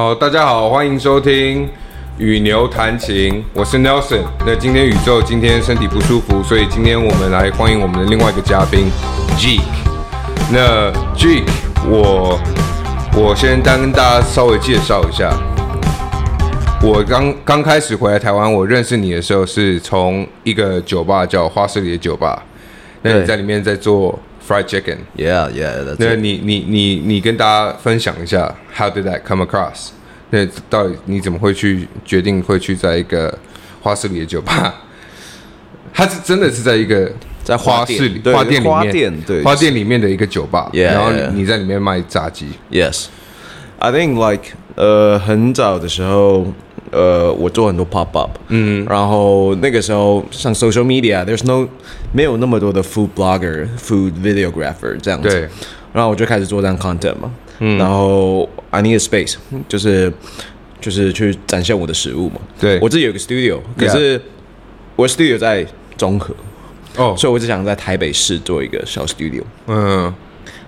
好，大家好，欢迎收听与牛弹琴，我是 Nelson。那今天宇宙今天身体不舒服，所以今天我们来欢迎我们的另外一个嘉宾 Geek。那 Geek，我我先单跟大家稍微介绍一下，我刚刚开始回来台湾，我认识你的时候是从一个酒吧叫花市里的酒吧，那你在里面在做 Fried Chicken，Yeah Yeah，那你你你你跟大家分享一下，How did that come across？那到底你怎么会去决定会去在一个花市里的酒吧？它是真的是在一个在花市里花店里面，花店对花店里面的一个酒吧，yeah, 然后你在里面卖炸鸡。Yes，I think like 呃很早的时候，呃我做很多 pop up，嗯，然后那个时候上 social media，there's no 没有那么多的 food blogger，food videographer 这样子，对，然后我就开始做这样 content 嘛。嗯，然后 I need a space，就是就是去展现我的食物嘛。对，我自己有个 studio，可是我的 studio 在中和，哦，所以我只想在台北市做一个小 studio。嗯，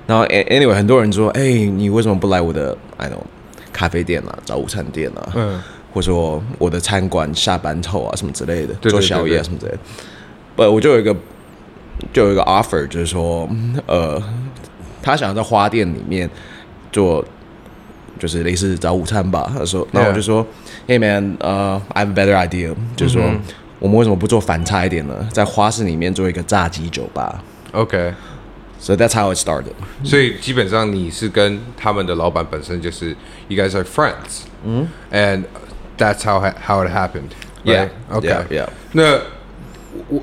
然后 anyway，很多人说，哎，你为什么不来我的 I know 咖啡店啊，早午餐店啊，嗯，或者说我的餐馆下班后啊什么之类的，做宵夜什么之类的。不，我就有一个就有一个 offer，就是说，呃，他想要在花店里面。做就是类似早午餐吧。他说，那我就说 Yeah.，Hey man，呃、uh,，I have a better idea，就是说，mm hmm. 我们为什么不做反差一点呢？在花市里面做一个炸鸡酒吧。OK，so、okay. that's how it started。所以基本上你是跟他们的老板本身就是 you guys are friends，嗯、hmm. That's how how it happened。Yeah. Okay. Yeah.。那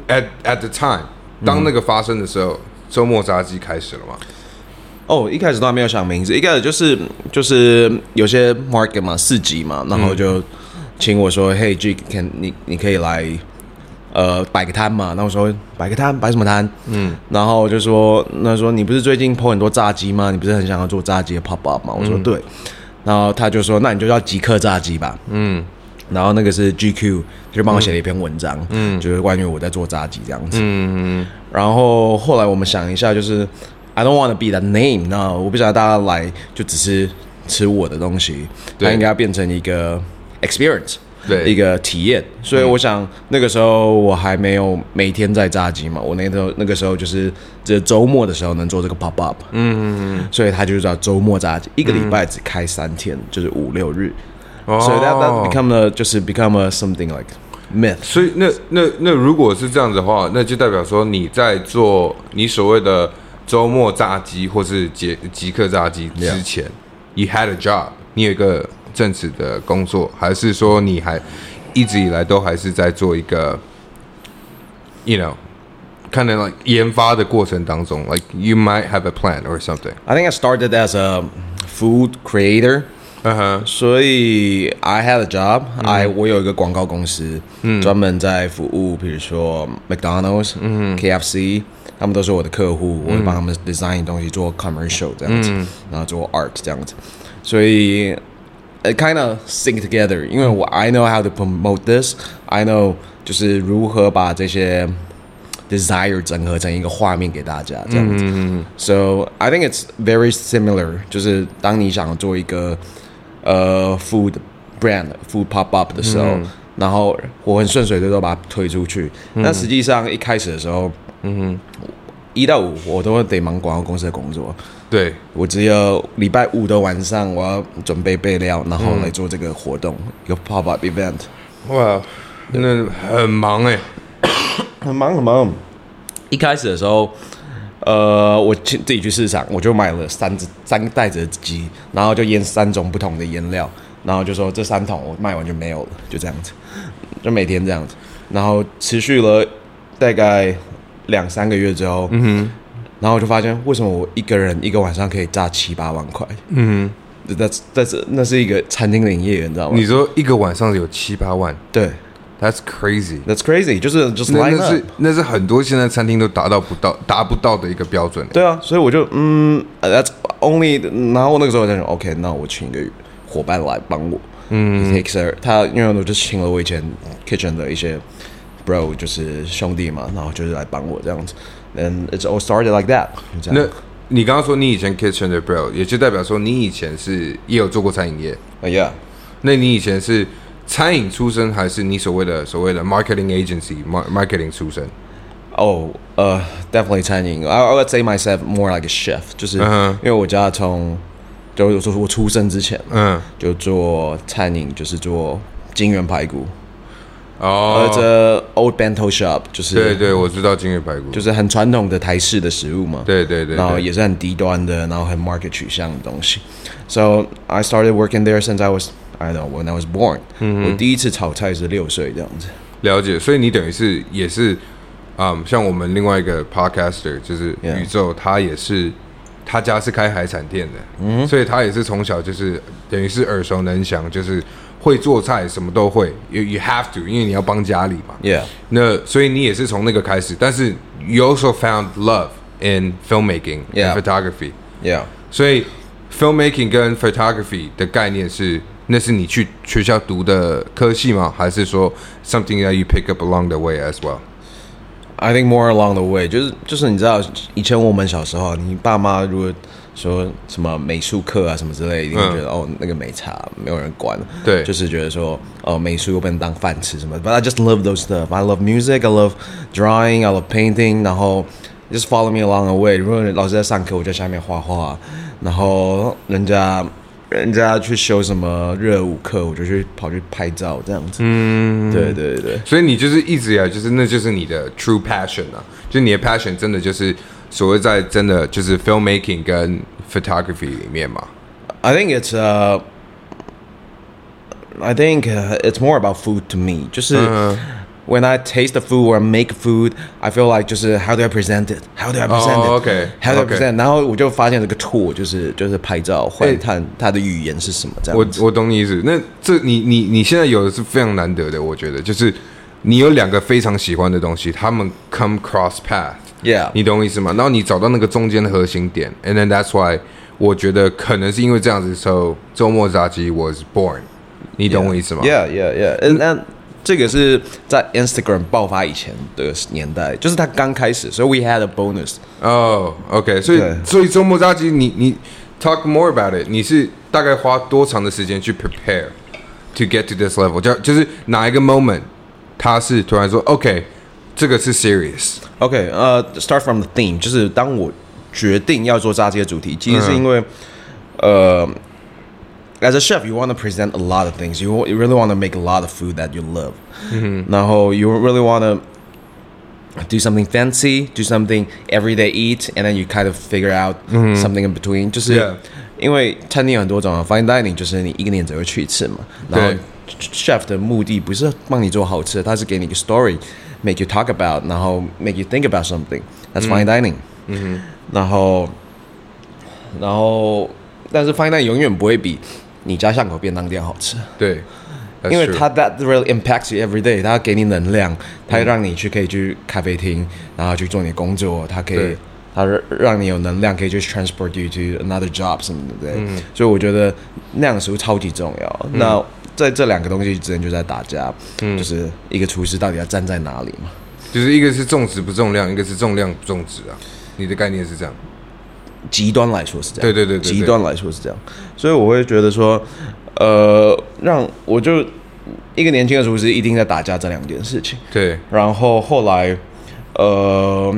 at at the time，当那个发生的时候，周、mm hmm. 末炸鸡开始了吗？哦，oh, 一开始都还没有想名字，一开始就是就是有些 market 嘛，市集嘛，然后就请我说，嘿，G，can 你你可以来，呃，摆个摊嘛。然后我说摆个摊，摆什么摊？嗯，然后就说，那说你不是最近 po 很多炸鸡吗？你不是很想要做炸鸡的 pop up 吗？我说对，然后他就说，那你就叫极客炸鸡吧。嗯，然后那个是 GQ，就帮我写了一篇文章，嗯，就是关于我在做炸鸡这样子。嗯嗯，然后后来我们想一下，就是。I don't want to be that name，那我不想大家来就只是吃我的东西，对。它应该要变成一个 experience，对，一个体验。所以我想、嗯、那个时候我还没有每天在炸鸡嘛，我那时候那个时候就是这周末的时候能做这个 pop up，嗯嗯嗯，所以他就叫周末炸鸡，一个礼拜只开三天，嗯、就是五六日，所以 that that become a 就是 become a something like myth。所以那那那如果是这样子的话，那就代表说你在做你所谓的。周末炸鸡或是杰极客炸鸡之前 Yeah.，you had a job，你有一个正职的工作，还是说你还一直以来都还是在做一个，you know，可能 like 研发的过程当中，like you might have a plan or something。I think I started as a food creator， 嗯哼、uh，huh. 所以 I had a job，I、mm hmm. 我有一个广告公司，嗯，专门在服务，比如说 McDonald's，嗯、mm hmm.，KFC。他们都是我的客户，我会帮他们 design 东西，做 commercial 这样子，嗯、然后做 art 这样子，所以 it kind of sync together。因为我 I know how to promote this，I know 就是如何把这些 desire 整合成一个画面给大家这样子。嗯、So I think it's very similar。就是当你想做一个 呃 food brand food pop up 的时候，嗯、然后我很顺水的都把它推出去。但实际上一开始的时候。嗯哼，一到五我都会得忙广告公司的工作。对，我只有礼拜五的晚上我要准备备料，然后来做这个活动，一个 pop up event。哇，真的很忙哎，很忙很忙。一开始的时候，呃，我去自己去市场，我就买了三只三袋子的鸡，然后就腌三种不同的腌料，然后就说这三桶我卖完就没有了，就这样子，就每天这样子，然后持续了大概。两三个月之后，嗯哼，然后我就发现，为什么我一个人一个晚上可以炸七八万块？嗯哼，那但是那是一个餐厅的营业员，你知道吗？你说一个晚上有七八万？对，That's crazy，That's crazy，就是就是那是那是很多现在餐厅都达到不到达不到的一个标准。对啊，所以我就嗯，That's only，然后那个时候我就想，OK，那我请一个伙伴来帮我，嗯 takes her，他因为我就请了我以前 kitchen 的一些。Bro 就是兄弟嘛，然后就是来帮我这样子，and it's all started like that。那你刚刚说你以前 Kitchen the Bell，也就代表说你以前是也有做过餐饮业。啊，Yeah。那你以前是餐饮出身，还是你所谓的所谓的 marketing agency marketing 出身？哦，呃，definitely 餐饮。I I would say myself more like a chef，就是因为我家从就说我出生之前，嗯，就做餐饮，就是做金源排骨。哦，这 old bento shop 就是对对，我知道金源排骨，就是很传统的台式的食物嘛。对对对，然后也是很低端的，然后很 market 取向的东西。So I started working there since I was I don't know when I was born。嗯，我第一次炒菜是六岁这样子。了解，所以你等于是也是，嗯，像我们另外一个 podcaster 就是宇宙，他也是他家是开海产店的，嗯，所以他也是从小就是等于是耳熟能详，就是。会做菜，什么都会。You you have to，因为你要帮家里嘛。Yeah。那所以你也是从那个开始，但是 you also found love in filmmaking and photography。Yeah。所以 filmmaking 跟 photography 的概念是，那是你去学校读的科系吗？还是说 something that you pick up along the way as well？I think more along the way，就是就是你知道，以前我们小时候，你爸妈如果说什么美术课啊什么之类，一定会觉得、嗯、哦那个没差，没有人管。对，就是觉得说哦美术又不能当饭吃什么。But I just love those stuff. I love music. I love drawing. I love painting. 然后 just follow me along the way. 如果老师在上课，我在下面画画。然后人家 人家去修什么热舞课，我就去跑去拍照这样子。嗯，对对对。所以你就是一直以来就是那就是你的 true passion 啊，就你的 passion 真的就是。所谓在真的就是 filmmaking 跟 photography 里面嘛，I think it's uh I think it's more about food to me，就是 when I taste the food or make food I feel like 就是 how do I present it，how do I present it，how do I present，然后我就发现这个 tool 就是就是拍照换看它的语言是什么这样子。我我懂你意思，那这你你你现在有的是非常难得的，我觉得就是你有两个非常喜欢的东西，他们 come cross path。Yeah，你懂我意思吗？然后你找到那个中间的核心点，and then that's why 我觉得可能是因为这样子的时候，周末炸鸡 was born。你懂我意思吗？Yeah，Yeah，Yeah。那 这个是在 Instagram 爆发以前的年代，就是它刚开始，所以 we had a bonus。哦，OK，所以所以周末炸鸡，你你 talk more about it，你是大概花多长的时间去 prepare to get to this level？就就是哪一个 moment，他是突然说 OK。这个是 serious。OK，呃、uh,，start from the theme，就是当我决定要做炸鸡的主题，其实是因为，呃、uh,，as a chef，you want to present a lot of things，you you really want to make a lot of food that you love，嗯哼，然后 you really want to do something fancy，do something everyday eat，and then you kind of figure out something in between，就是因为餐厅有很多种，fine dining 就是你一个年只会去一次嘛，然后 chef 的目的不是帮你做好吃的，他是给你一个 story。Make you talk about，然后 make you think about something。That's fine dining。嗯哼。然后，然后，但是 fine dining 永远不会比 你家巷口便当店好吃。对。因为它 that really impacts you every day。它给你能量，它让你去可以去咖啡厅，然后去做你工作。它可以，它让你有能量，可以去 transport you to another job 什么的。对。所以我觉得那样的食物超级重要。那。在这两个东西之间就在打架，嗯，就是一个厨师到底要站在哪里嘛？就是一个是重质不重量，一个是重量不重质啊。你的概念是这样？极端来说是这样，对对对，对，极端来说是这样。所以我会觉得说，呃，让我就一个年轻的厨师一定在打架这两件事情。对，然后后来，呃。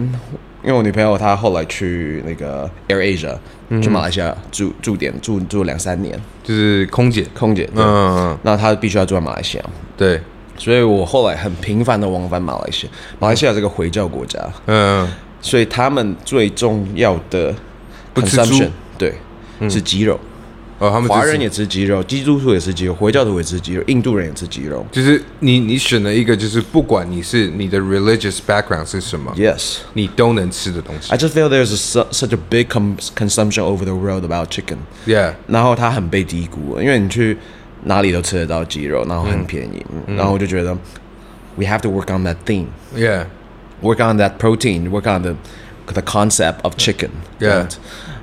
因为我女朋友她后来去那个 Air Asia，嗯、去马来西亚住住点住住两三年，就是空姐，空姐。嗯嗯嗯。那她必须要住在马来西亚。对。所以我后来很频繁的往返马来西亚。马来西亚这个回教国家。嗯，嗯。所以他们最重要的consumption 对，嗯、是鸡肉。哦，他们华人也吃鸡肉，基督徒也吃鸡肉，回教徒也吃鸡肉，印度人也吃鸡肉。就是你，你选了一个，就是不管你是你的 religious background 是什么，yes，你都能吃的东西。I just feel there's a, such a big consumption over the world about chicken. Yeah，然后它很被低估，因为你去哪里都吃得到鸡肉，然后很便宜，嗯、然后我就觉得 we have to work on that thing. Yeah，work on that protein, work on the the concept of chicken. Yeah.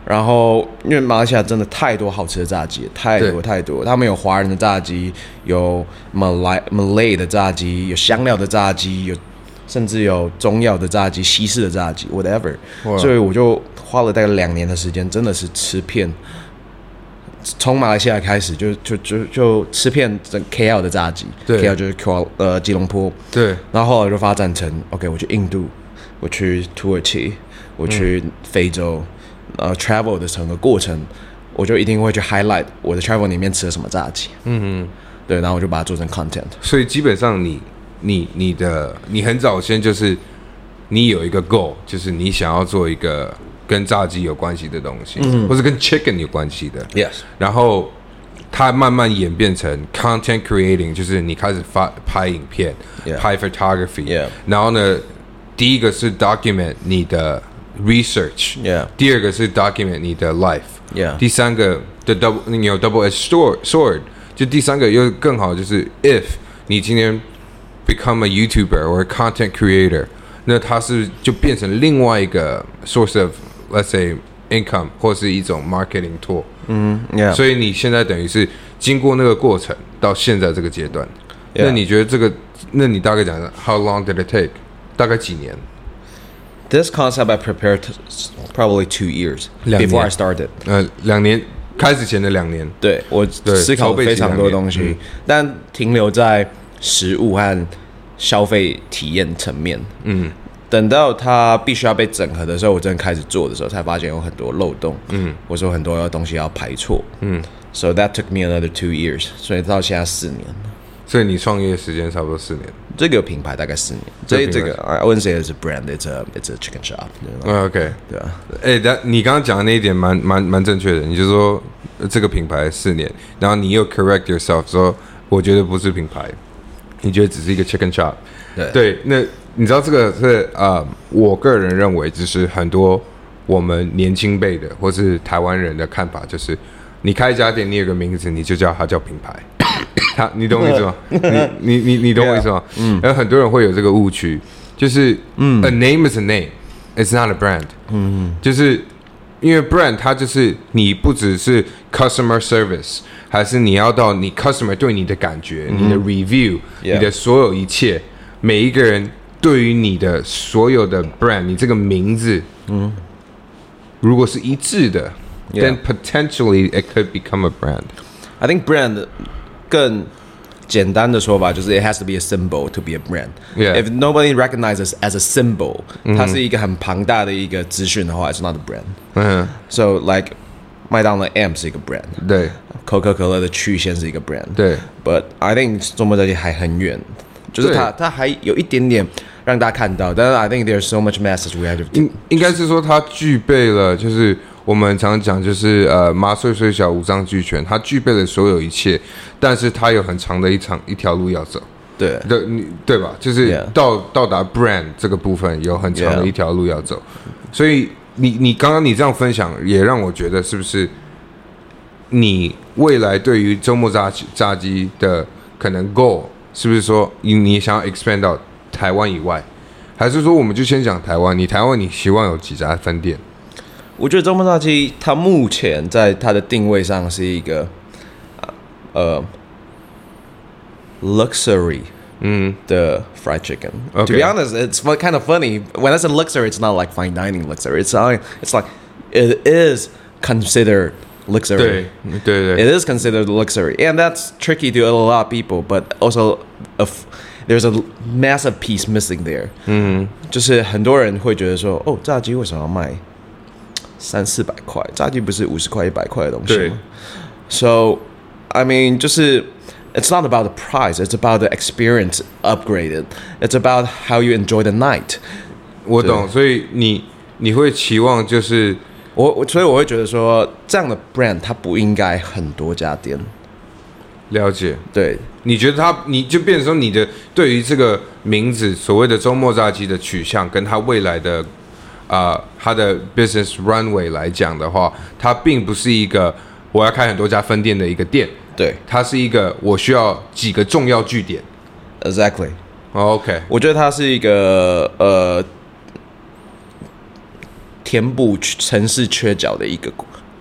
然后，因为马来西亚真的太多好吃的炸鸡，太多太多。他们有华人的炸鸡，有马来 Malay 的炸鸡，有香料的炸鸡，有甚至有中药的炸鸡、西式的炸鸡，whatever。所以我就花了大概两年的时间，真的是吃遍。从马来西亚开始就，就就就就吃遍整 KL 的炸鸡对，KL 就是 Kuala 呃吉隆坡，对，然后后来就发展成 OK，我去印度，我去土耳其，我去非洲，呃，travel 的整个过程，我就一定会去 highlight 我的 travel 里面吃了什么炸鸡，嗯嗯。对，然后我就把它做成 content。所以基本上你你你的你很早先就是你有一个 goal，就是你想要做一个跟炸鸡有关系的东西，嗯或是跟 chicken 有关系的。Yes，然后它慢慢演变成 content creating，就是你开始发拍影片拍 photography。然后呢，第一个是 document 你的 research。 Yeah 第二个是 document 你的 life。 Yeah 第三个的 double 你有 double edged sword sword，就第三个又更好，就是 if 你今天 become a YouTuber 或 content creator，那它是就变成另外一个 source of let's say income 或是一种 marketing tool。嗯，Yeah，所以你现在等于是经过那个过程到现在这个阶段 Yeah 那你觉得这个？那你大概讲讲 How long did it take？大概几年？ This concept I prepared probably two years before I started。呃，两年开始前的两年。对我思考非常多东西但停留在食物和消费体验层面。嗯，等到它必须要被整合的时候，我真的开始做的时候，才发现有很多漏洞。嗯，或者说很多东西要排错。嗯，So that took me another two years，所以到现在四年。所以你创业时间差不多四年。这个品牌大概四年。这这这个 I wouldn't say it's a brand, it's a it's a chicken shop 对吧。嗯，OK。对啊，哎，但你刚刚讲的那一点蛮蛮蛮正确的，你就说呃这个品牌四年，然后你又 correct yourself 说，我觉得不是品牌，你觉得只是一个 chicken shop。对对，那你知道这个是呃，我个人认为就是很多我们年轻辈的或是台湾人的看法，就是你开一家店，你有个名字，你就叫它叫品牌。他，你懂我意思吗？你你你你懂我意思吗？嗯，然后很多人会有这个误区，就是嗯，a name is a name，it's not a brand。嗯，就是因为 brand 它就是你不只是 customer service，还是你要到你 customer 对你的感觉、你的 review、你的所有一切，每一个人对于你的所有的 brand，你这个名字，嗯，如果是一致的 Yeah then potentially it could become a brand。 I think brand 更简单的说法就是 it has to be a symbol to be a brand. Yeah. If nobody recognizes as a symbol，、它是一个很庞大的一个资讯的话，it's not a brand. 嗯， So like 麦当劳 M 是一个 brand，对可口可乐的曲线是一个 brand。对 But I think 中国炸鸡还很远，就是它它还有一点点让大家看到，但是 I think there's so much message we have to 应应该是说它具备了，就是 我们常讲就是呃麻碎虽小五脏俱全，它具备了所有一切，但是它有很长的一场一条路要走。对对，你对吧？就是.到到达 brand 这个部分有很长的.一条路要走，所以你你刚刚你这样分享，也让我觉得是不是你未来对于周末炸鸡炸鸡的可能 goal 是不是说你你想要 expand 到台湾以外，还是说我们就先讲台湾？你台湾你希望有几家分店？我觉得中国炸鸡它目前在它的定位上是一个呃 luxury 嗯的 fried chicken. To Okay. be honest, it's fu- kind of funny. When I say luxury, it's not like fine dining luxury. It's like, it's like it is considered 对 luxury. 对 It 对 is considered luxury, and that's tricky to a lot of people. But also, a f- there's a massive piece missing there. 嗯就是很多人会觉得说，哦，炸鸡为什么要卖 三四百块？炸鸡不是五十块、一百块的东西对吗？So, I mean，就是 it's not about the price, it's about the experience upgraded. It's about how you enjoy the night. 我懂，所以你你会期望就是我我所以我会觉得说，这样的 brand 它不应该很多家店。了解。对，你觉得它，你就变成说，你的对于这个名字所谓的周末炸鸡的取向，跟它未来的啊、呃、他的 business runway 来讲的话，它并不是一个我要开很多家分店的一个店，对它是一个我需要几个重要据点。，exactly。哦 OK，我觉得它是一个呃填补城市缺角的一个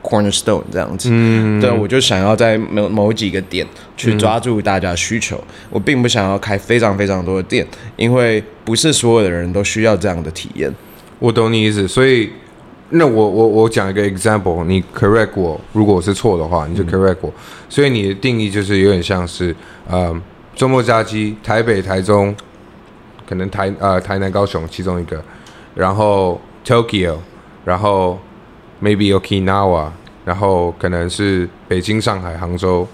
cornerstone 这样子。嗯，对，我就想要在某某几个点去抓住大家需求。嗯、我并不想要开非常非常多的店，因为不是所有的人都需要这样的体验。我懂你意思，所以那我我我讲一个 example，你 correct 我，如果我是错的话，你就 correct 我。嗯、所以你的定义就是有点像是，呃，周末假期，台北、台中，可能台呃台南、高雄其中一个，然后 Tokyo，然后 maybe Okinawa，然后可能是北京、上海、杭州，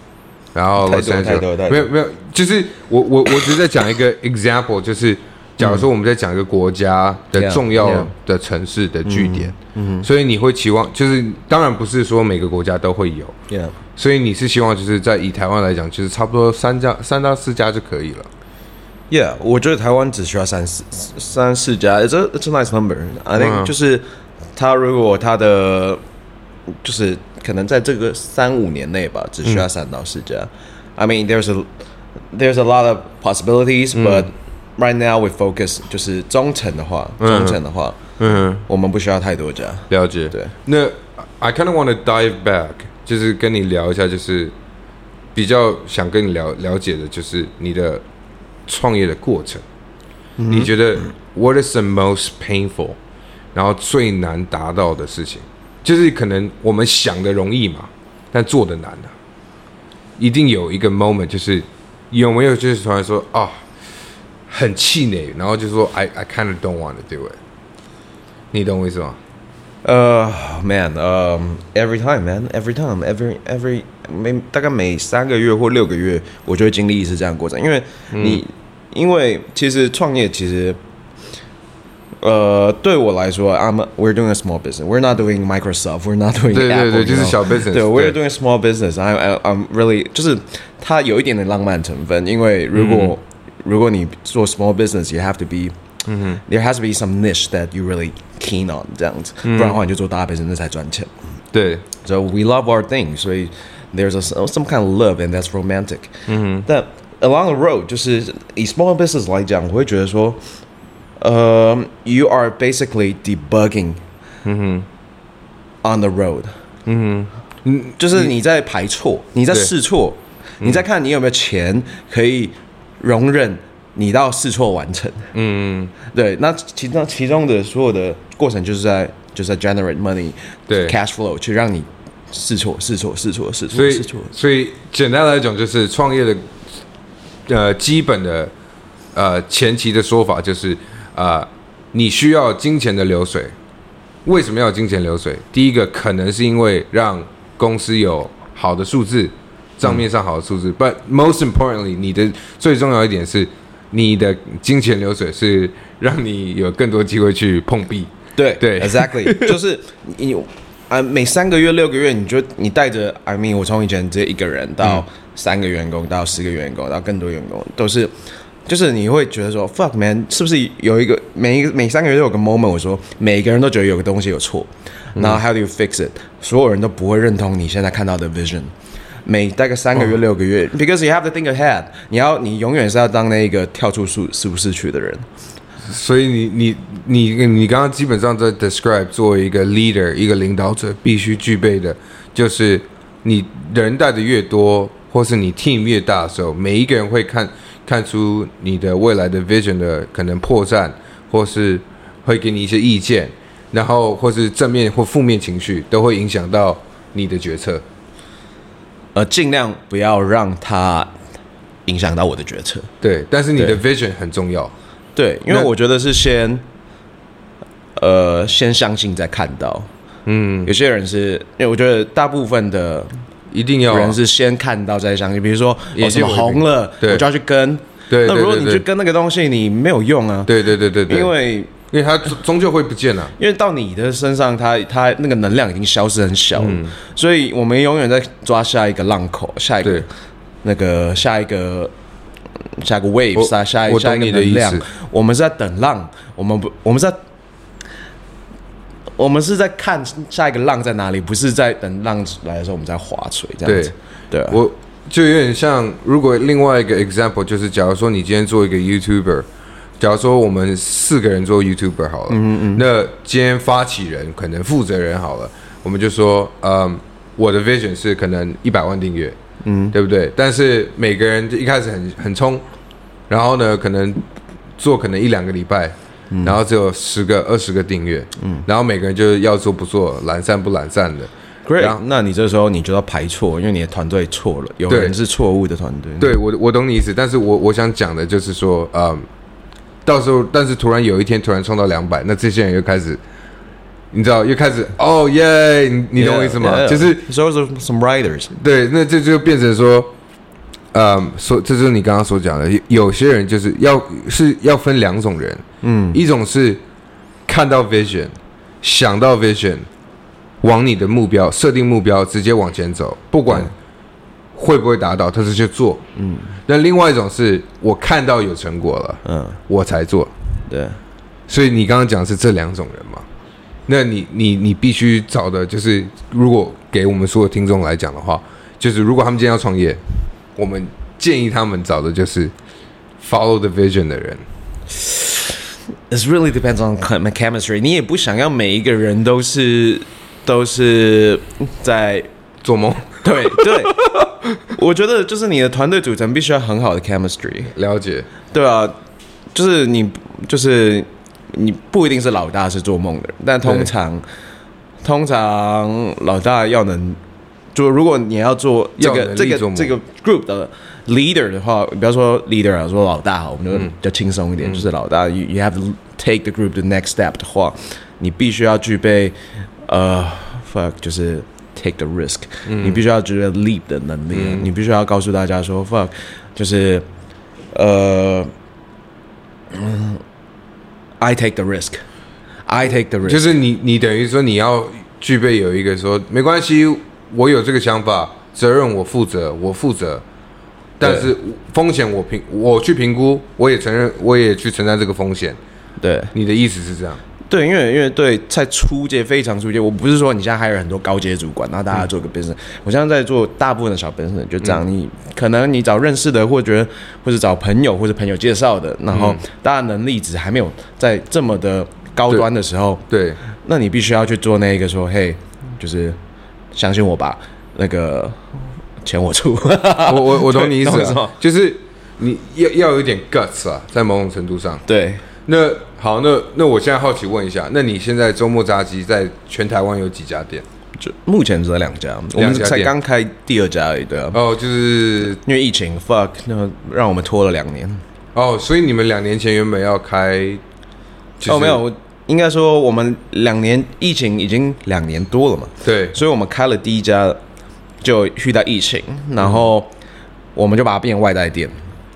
然后没有没有，就是我我我只是在讲一个 example，就是。假如说我们在讲一个国家的重要的城市的据点，嗯，所以你会期望，就是当然不是说每个国家都会有.所以你是希望就是在以台湾来讲，就是差不多三家三到四家就可以了。Yeah，我觉得台湾只需要三四三四家，It's a It's a nice number. I think、嗯、就是他如果他的就是可能在这个三五年内吧，只需要三到四家。嗯、I mean, there's a there's a lot of possibilities, but、嗯 Right now we focus 就是中层的话，中层的话，嗯，我们不需要太多家。了解，对。那 I kind of want to dive back，就是跟你聊一下，就是比较想跟你了了解的，就是你的创业的过程。嗯、你觉得 What is the most painful？然后最难达到的事情，就是可能我们想的容易嘛，但做的难的、啊。一定有一个 moment，就是有没有就是突然说啊？很气馁，然后就说 I I kind of don't want to do it。你懂我意思吗？呃、uh,，man，呃、um,，every time man，every time，every every 每大概每三个月或六个月，我就会经历一次这样的过程。因为你，嗯、因为其实创业其实，呃，对我来说，I'm we're doing a small business，we're not doing Microsoft，we're not doing Apple，对对对，就是小 business，对，we're doing a small business，I'm I, I'm really 就是它有一点点浪漫成分，因为如果、嗯 如果你做 small business，you have to be，嗯哼，there has to be some niche that you really keen on 这样子，嗯、不然的话你就做大 business 那才赚钱。对，so we love our thing，所以 there's a some kind of love and that's romantic。嗯哼，但 along the road 就是以 small business 来讲，我会觉得说，呃、uh,，you are basically debugging，嗯哼，on the road，嗯哼，嗯，就是你在排错，你在试错，你在看你有没有钱可以。 容忍你到试错完成，嗯，对，那其中其中的所有的过程就是在就是在 generate money，对，cash flow 去让你试错试错试错试错，所以试错，所以简单来讲就是创业的呃基本的呃前期的说法就是呃你需要金钱的流水，为什么要金钱流水？第一个可能是因为让公司有好的数字。账面上好的数字、嗯、，but most importantly，你的最重要一点是，你的金钱流水是让你有更多机会去碰壁。对对，exactly，就是你啊，每三个月、六个月，你就你带着，I mean，我从以前只有一个人到三个员工，到十个员工，到更多员工，都是，就是你会觉得说，fuck man，是不是有一个每一个每三个月都有个 moment，我说每个人都觉得有个东西有错，然后 how do you fix it？所有人都不会认同你现在看到的 vision。每大概三个月、六个月、oh.，because you have to think ahead，你要你永远是要当那个跳出舒舒适区的人。所以你你你你刚刚基本上在 describe 作为一个 leader，一个领导者必须具备的，就是你人带的越多，或是你 team 越大的时候，每一个人会看看出你的未来的 vision 的可能破绽，或是会给你一些意见，然后或是正面或负面情绪都会影响到你的决策。呃，尽量不要让它影响到我的决策。对，但是你的 vision 很重要。对，因为我觉得是先，呃，先相信再看到。嗯，有些人是因为我觉得大部分的一定要人是先看到再相信。比如说，我红了，我就要去跟。对，那如果你去跟那个东西，你没有用啊。对对对对对，因为。因为它终究会不见了，因为到你的身上它，它它那个能量已经消失很小了，嗯、所以我们永远在抓下一个浪口，下一个那个下一个下一个 wave，下下一下一个能量，我们是在等浪，我们不，我们在我们是在看下一个浪在哪里，不是在等浪来的时候我们在划水这样子。对，对、啊，我就有点像，如果另外一个 example 就是，假如说你今天做一个 YouTuber。假如说我们四个人做 YouTuber 好了，嗯嗯，那今天发起人可能负责人好了，我们就说，嗯，我的 vision 是可能一百万订阅，嗯，对不对？但是每个人一开始很很冲，然后呢，可能做可能一两个礼拜，嗯、然后只有十个、二十个订阅，嗯，然后每个人就是要做不做，懒散不懒散的。Great，那你这时候你就要排错，因为你的团队错了，有人是错误的团队。对，我我懂你意思，但是我我想讲的就是说，嗯，到时候但是突然有一天突然冲到两百，那这些人又开始，你知道又开始哦耶，你你懂我意思吗？就是 so some writers，对，那这就变成说，嗯，说这就是你刚刚所讲的，有些人就是要是要分两种人，嗯，一种是看到 vision，想到 vision。往你的目标设定目标，直接往前走，不管会不会达到，他是去做。嗯，那另外一种是我看到有成果了，嗯，我才做。对，所以你刚刚讲的是这两种人嘛？那你你你必须找的就是，如果给我们所有听众来讲的话，就是如果他们今天要创业，我们建议他们找的就是 follow the vision 的人。It really depends on chemistry。你也不想要每一个人都是。都是在做梦，对对，我觉得就是你的团队组成必须要很好的 chemistry，了解，对啊，就是你就是你不一定是老大是做梦的人，但通常通常老大要能，就如果你要做这个这个这个 group 的 leader 的话，不要说 leader 啊，说老大好，我们就比较轻松一点，嗯、就是老大，you you have to take the group to the next step 的话，你必须要具备。呃、uh，fuck，就是 take the risk，嗯、你必须要觉得 leap 的能力，嗯、你必须要告诉大家说 fuck，就是呃，嗯，I take the risk，I take the risk，就是你你等于说你要具备有一个说没关系，我有这个想法，责任我负责，我负责，但是风险我评我去评估，我也承认，我也去承担这个风险，对，你的意思是这样。对，因为因为对，在初阶非常初阶，我不是说你现在还有很多高阶主管，然后大家做个 business，、嗯、我现在在做大部分的小 business，就这样。嗯、你可能你找认识的，或者或者找朋友或者朋友介绍的，然后大家能力值还没有在这么的高端的时候，对，对那你必须要去做那个说，嘿，就是相信我吧，那个钱我出。我我我懂你意思、啊，就是你要要有一点 guts 啊，在某种程度上，对。那好，那那我现在好奇问一下，那你现在周末炸鸡在全台湾有几家店？就目前只有两家，我们才刚开第二家而已。对啊，哦，就是因为疫情，fuck，那让我们拖了两年。哦，所以你们两年前原本要开？哦，没有，应该说我们两年疫情已经两年多了嘛。对，所以我们开了第一家就遇到疫情，然后我们就把它变外带店。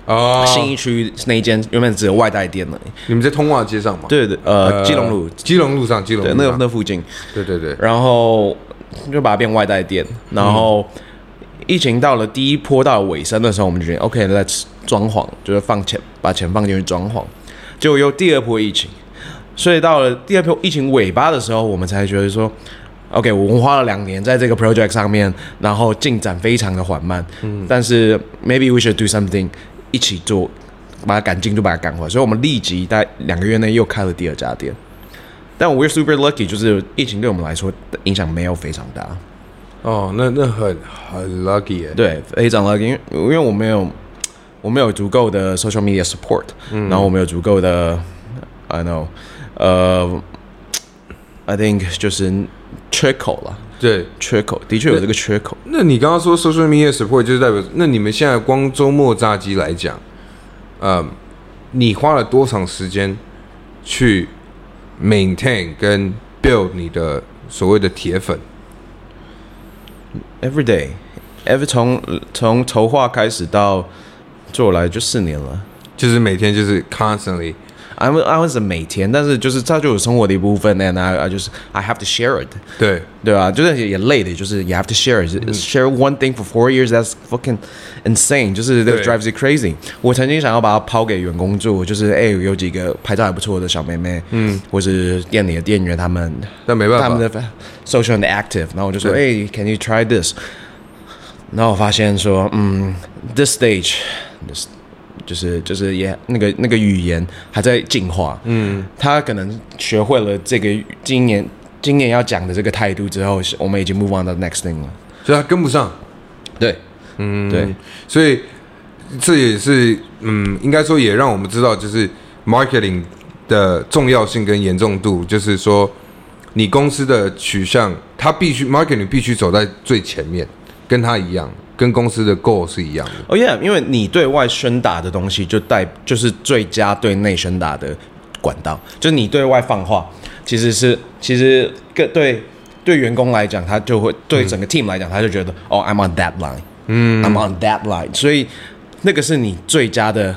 哦，新一区那一间原本只有外带店了。你们在通化街上吗？对对，呃，基隆路，基隆路上，基隆路那那附近。对对对。然后就把它变外带店。然后疫情到了第一波到了尾声的时候，我们就觉得 OK，那在装潢，就是放钱，把钱放进去装潢。结果又第二波疫情，所以到了第二波疫情尾巴的时候，我们才觉得说，OK，我们花了两年在这个 project 上面，然后进展非常的缓慢。嗯。但是 maybe we should do something。一起做，把它赶进，就把它赶回来。所以，我们立即在两个月内又开了第二家店。但 we're super lucky，就是疫情对我们来说的影响没有非常大。哦，那那很很 lucky 耶。对，非常 lucky，因为因为我没有我没有足够的 social media support，、嗯、然后我没有足够的 I know，呃、uh,，I think 就是缺口了。对，缺口的确有这个缺口。那，那你刚刚说 social media support 就是代表，那你们现在光周末炸鸡来讲，呃，你花了多长时间去 maintain 跟 build 你的所谓的铁粉？Every day，every 从从筹划开始到做来就四年了，就是每天就是 constantly。I was I was 每天，但是就是它就有生活的一部分，and I I 就是 I have to share it。对对吧？就是也累的，就是 you have to share it、嗯。Share one thing for four years, that's fucking insane。就是 that drives you crazy。我曾经想要把它抛给员工做，就是哎、欸，有几个拍照还不错的小妹妹，嗯，或是店里的店员他们，但没办法，他们的 social and active，然后我就说，哎对、欸、，can you try this？然后我发现说，嗯，this stage。 就是就是也那个那个语言还在进化，嗯，他可能学会了这个今年今年要讲的这个态度之后，我们已经 move on 到 next thing 了。所以他跟不上。对，嗯，对，所以这也是嗯，应该说也让我们知道，就是 marketing 的重要性跟严重度，就是说你公司的取向，它必须 marketing 必须走在最前面，跟他一样，跟公司的 goal 是一样的。哦，yeah，因为你对外宣达的东西就带就是最佳对内宣达的管道，就是你对外放话，其实是其实个对。对员工来讲，他就会对整个 team 来讲，他就觉得哦，I'm on that line，嗯，I'm on that line，所以那个是你最佳的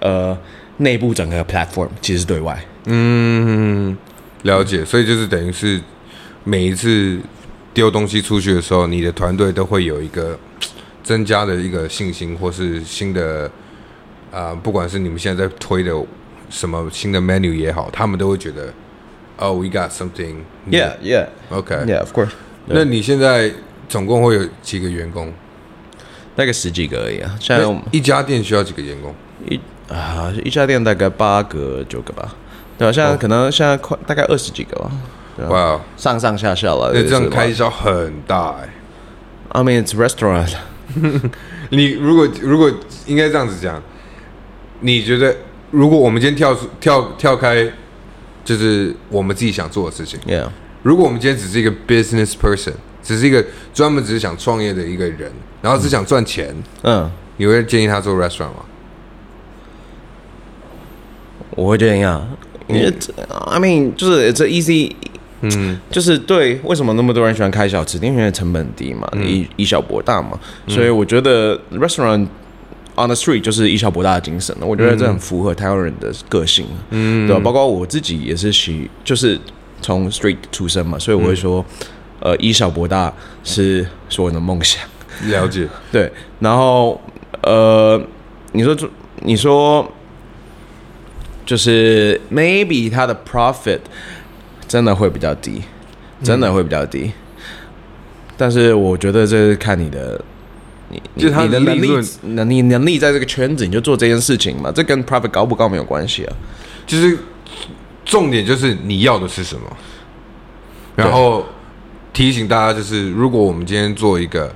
呃内部整个 platform，其实是对外，嗯，了解，所以就是等于是每一次丢东西出去的时候，你的团队都会有一个 增加的一个信心，或是新的啊、呃，不管是你们现在在推的什么新的 menu 也好，他们都会觉得。哦、oh,，we got something. Yeah, yeah. Okay. Yeah, of course. 那你现在总共会有几个员工？大概十几个而已啊。现在一家店需要几个员工？一啊，一家店大概八个、九个吧。对啊，现在可能现在快大概二十几个吧。哇，wow, 上上下下了。那这样开销很大哎、欸。I mean, it's restaurant. 你如果如果应该这样子讲，你觉得如果我们今天跳出跳跳开？就是我们自己想做的事情。Yeah. 如果我们今天只是一个 business person，只是一个专门只是想创业的一个人，然后只想赚钱，嗯，你会建议他做 restaurant 吗？我会建议啊，因为 I mean 就是 it's easy，嗯，就是对，为什么那么多人喜欢开小吃店？因为成本低嘛，以、嗯、以小博大嘛，所以我觉得 restaurant。On the street 就是以小博大的精神，我觉得这很符合台湾人的个性，嗯，对吧？包括我自己也是喜，就是从 street 出生嘛，所以我会说，嗯、呃，以小博大是所有人的梦想。了解，对。然后，呃，你说，你说，就是 maybe 它的 profit 真的会比较低，真的会比较低。嗯、但是我觉得这是看你的。你你的能力，能力能力在这个圈子，你就做这件事情嘛，这跟 profit 高不高没有关系啊。就是重点就是你要的是什么，然后提醒大家，就是如果我们今天做一个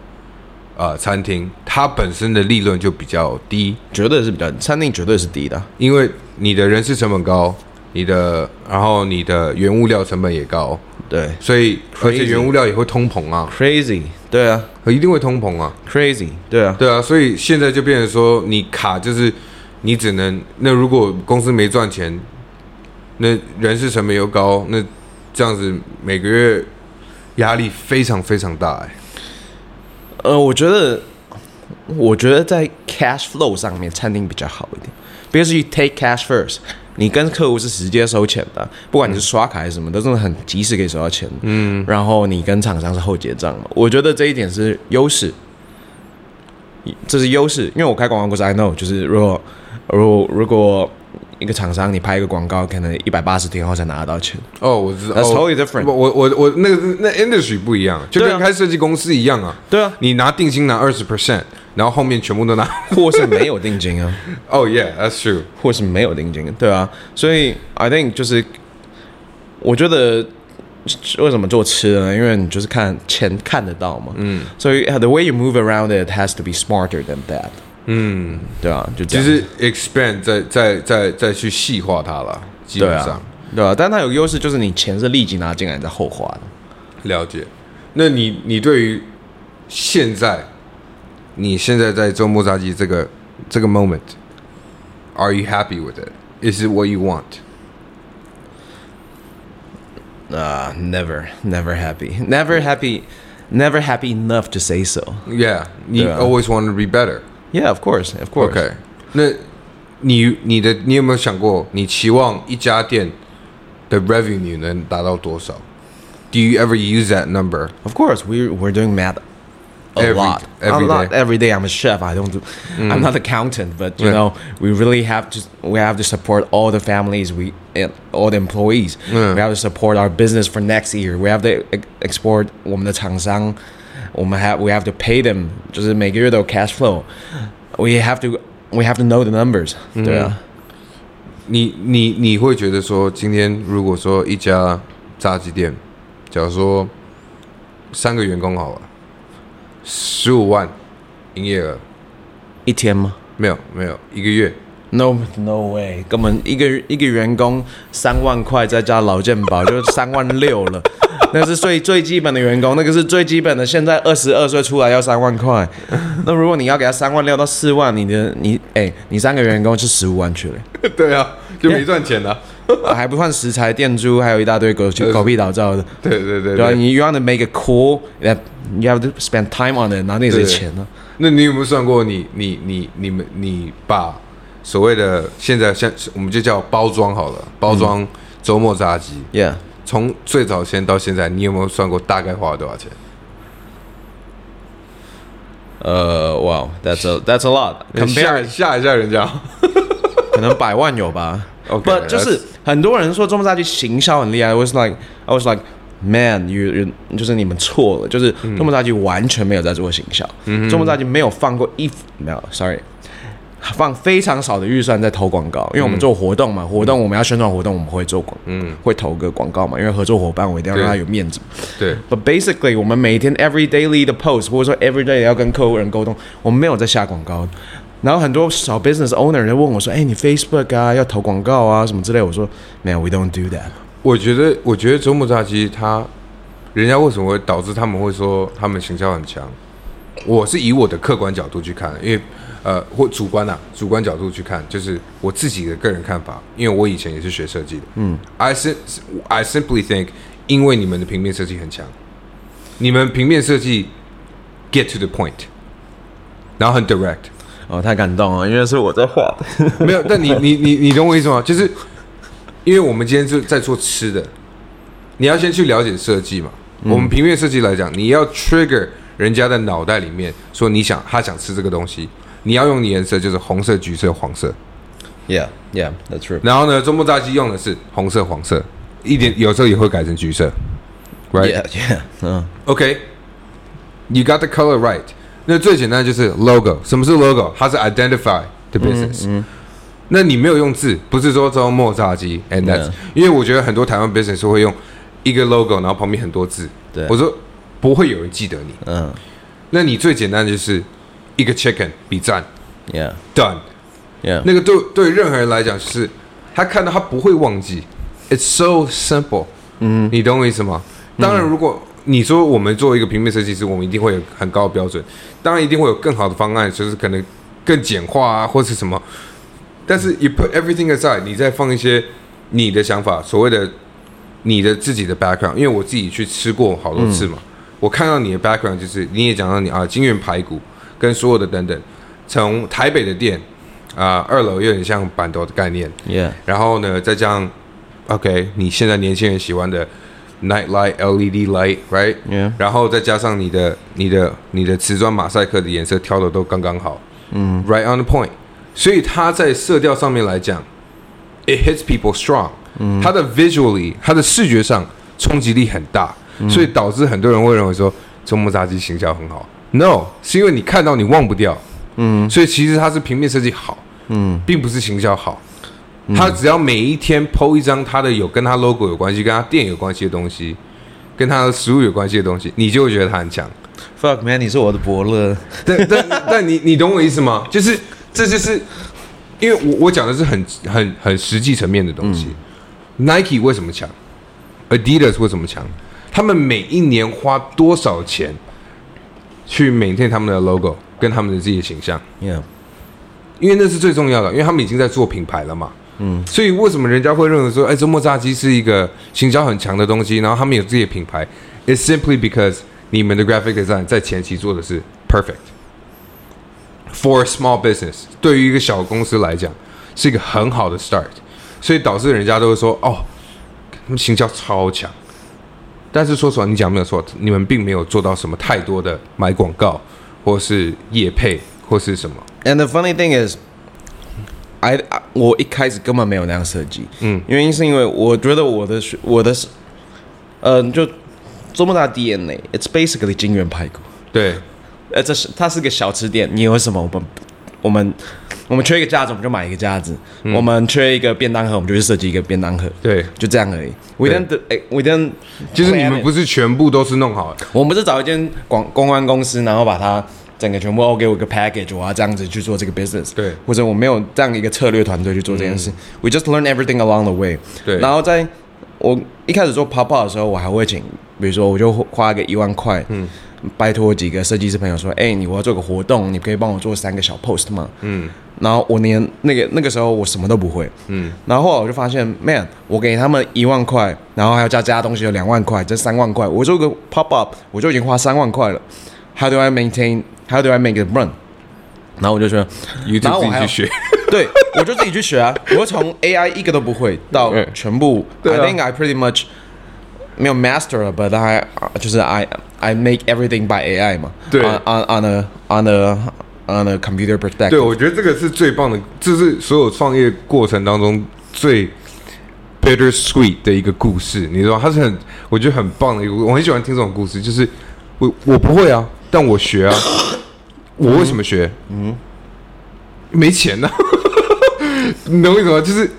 呃餐厅，它本身的利润就比较低，绝对是比较餐厅绝对是低的，因为你的人事成本高，你的然后你的原物料成本也高。对，所以而且原物料也会通膨啊，crazy，对啊，一定会通膨啊，crazy，对啊，对啊，所以现在就变成说，你卡就是你只能，那如果公司没赚钱，那人事成本又高，那这样子每个月压力非常非常大哎。呃，我觉得，我觉得在 cash flow 上面，餐厅比较好一点，because you take cash first。你跟客户是直接收钱的，不管你是刷卡还是什么，都是很及时可以收到钱。嗯，然后你跟厂商是后结账嘛，我觉得这一点是优势，这是优势，因为我开广告公司，I know，就是如果如果如果一个厂商你拍一个广告，可能一百八十天后才拿得到钱。哦，我知道，That's totally different。我我我我那个那 industry 不一样，就跟开设计公司一样啊。对啊，你拿定金拿二十 percent。然后后面全部都拿，或是没有定金啊？哦、oh,，Yeah，that's true。或是没有定金，对啊。所以 I think 就是，我觉得为什么做吃的呢？因为你就是看钱看得到嘛。嗯。所以 the way you move around it has to be smarter than that。嗯，对啊，就这样。其实 expand 再再再再去细化它了，基本上，对啊。对啊，但它有优势，就是你钱是立即拿进来，再后花的。了解。那你你对于现在？你现在在周末炸鸡这个这个 moment，Are you happy with it? Is it what you want? Uh, never, never happy, never happy, never happy enough to say so. Yeah, you always want to be better. Yeah, of course, of course. Okay. 那你你的你有没有想过，你期望一家店的 revenue 能达到多少？Do you ever use that number? Of course, we we're doing math a every, lot. Every I'm not every day. I'm a chef. I don't do. Mm. I'm not accountant, but you yeah. know, we really have to. We have to support all the families. We and all the employees. Yeah. We have to support our business for next year. We have to export 我们的厂商。 我们 have we have to pay them. 就是每个月都有 cash flow. We have to we have to know the numbers. 对啊。你你你会觉得说，今天如果说一家炸鸡店，假如说三个员工好了。十五万营业额，一天吗？没有没有，一个月。No no way，根本一个一个员工三万块，再加劳健保就三万六了。那是最最基本的员工，那个是最基本的。现在二十二岁出来要三万块，那如果你要给他三万六到四万，你的你哎、欸，你三个员工是十五万去了。对啊，就没赚钱了、啊，还不算食材、店租，还有一大堆狗狗屁倒灶的。对对对对，你 you want to make it cool，you have to spend time on it，拿那些钱呢？那你有没有算过你，你你你你们你把所谓的现在像我们就叫包装好了，包装周末炸鸡，Yeah。从最早先到现在，你有没有算过大概花了多少钱？呃，哇，That's a That's a lot。吓吓一下人家，可能百万有吧。OK，不就是很多人说周末炸鸡行销很厉害。I was like I was like man，you 就是你们错了，就是周末炸鸡完全没有在做行销。周末炸鸡没有放过一没有，Sorry。放非常少的预算在投广告，因为我们做活动嘛，活动我们要宣传活动，我们会做广，嗯，会投个广告嘛，因为合作伙伴我一定要让他有面子。对。But basically，我们每天 every daily 的 post，或者说 every day 要跟客户人沟通，我们没有在下广告。然后很多小 business owner 就问我说：“哎，你 Facebook 啊要投广告啊什么之类？”我说：“Man，we don't do that。”我觉得，我觉得周末炸鸡他，人家为什么会导致他们会说他们行销很强？我是以我的客观角度去看，因为。呃，或主观呐、啊，主观角度去看，就是我自己的个人看法。因为我以前也是学设计的，嗯，I sim I simply think，因为你们的平面设计很强，你们平面设计 get to the point，然后很 direct，哦，太感动了，因为是我在画的，没有，但你 你你你懂我意思吗？就是因为我们今天是在做吃的，你要先去了解设计嘛。嗯、我们平面设计来讲，你要 trigger 人家的脑袋里面，说你想他想吃这个东西。你要用的颜色就是红色、橘色、黄色。Yeah, yeah, that's true. 然后呢，周末炸鸡用的是红色、黄色，一点有时候也会改成橘色。Right? Yeah, yeah. 嗯。Okay. You got the color right. 那最简单就是 logo。什么是 logo？它是 identify the business。嗯。那你没有用字，不是说周末炸鸡，and that's，因为我觉得很多台湾 business 会用一个 logo，然后旁边很多字。对。我说不会有人记得你。嗯。那你最简单就是。一个 chicken 比赞，yeah，done，yeah，那个对对任何人来讲是，他看到他不会忘记，it's so simple，嗯，你懂我意思吗？当然，如果你说我们作为一个平面设计师，我们一定会有很高的标准，当然一定会有更好的方案，就是可能更简化啊，或是什么。但是 you put everything aside，你再放一些你的想法，所谓的你的自己的 background，因为我自己去吃过好多次嘛，嗯、我看到你的 background 就是你也讲到你啊，金源排骨。跟所有的等等，从台北的店啊、呃，二楼有点像板头的概念，Yeah，然后呢，再加上，OK，你现在年轻人喜欢的 night light LED light，right，Yeah，然后再加上你的、你的、你的瓷砖马赛克的颜色挑的都刚刚好，嗯，right on the point，所以它在色调上面来讲，it hits people strong，嗯，它的 visually，它的视觉上冲击力很大，嗯、所以导致很多人会认为说中木炸鸡行销很好。No，是因为你看到你忘不掉，嗯，所以其实它是平面设计好，嗯，并不是行销好，他只要每一天 PO 一张他的有跟他 logo 有关系、跟他店有关系的东西，跟他的食物有关系的东西，你就会觉得他很强。Fuck man，你是我的伯乐。但但但你你懂我意思吗？就是这就是因为我我讲的是很很很实际层面的东西。嗯、Nike 为什么强？Adidas 为什么强？他们每一年花多少钱？去 maintain 他们的 logo 跟他们的自己的形象，Yeah，因为那是最重要的，因为他们已经在做品牌了嘛，嗯，所以为什么人家会认为说，哎，周末炸鸡是一个行销很强的东西，然后他们有自己的品牌，It's simply because 你们的 graphic design 在前期做的是 perfect for a small business，对于一个小公司来讲是一个很好的 start，所以导致人家都会说，哦，他们行销超强。但是说实话，你讲没有错，你们并没有做到什么太多的买广告，或是业配，或是什么。And the funny thing is, I, 我一开始根本没有那样设计，嗯，原因是因为我觉得我的我的，呃，就周末炸 DNA，it's basically 金源排骨，对，呃，这是它是个小吃店，你有什么我们我们我们缺一个架子，我们就买一个架子；嗯、我们缺一个便当盒，我们就去设计一个便当盒。对，就这样而已。We didn't, we didn't。就是你们不是全部都是弄好的，我们不是找一间广公关公司，然后把它整个全部 O 给我一个 package，我要这样子去做这个 business。对，或者我没有这样一个策略团队去做这件事。嗯、We just learn everything along the way。对，然后在我一开始做 pop up 的时候，我还会请，比如说我就花个一万块，嗯。拜托几个设计师朋友说：“哎、欸，你我要做个活动，你可以帮我做三个小 post 吗？”嗯，然后我连那个那个时候我什么都不会，嗯，然后后来我就发现，man，我给他们一万块，然后还要加加东西有两万块，这三万块，我做个 pop up，我就已经花三万块了。How do I maintain? How do I make it run？然后我就说，然后我自己去学，对，我就自己去学啊，我从 AI 一个都不会到全部、嗯、，I think I pretty much。没有 master 了，but I 就是 I I make everything by AI 嘛。对。On on a on a on a computer perspective。对，我觉得这个是最棒的，这是所有创业过程当中最 bittersweet 的一个故事。你知道吗，它是很，我觉得很棒的一个，我很喜欢听这种故事。就是我我不会啊，但我学啊。我为什么学？嗯。没钱呢、啊。你懂我意思吗？就是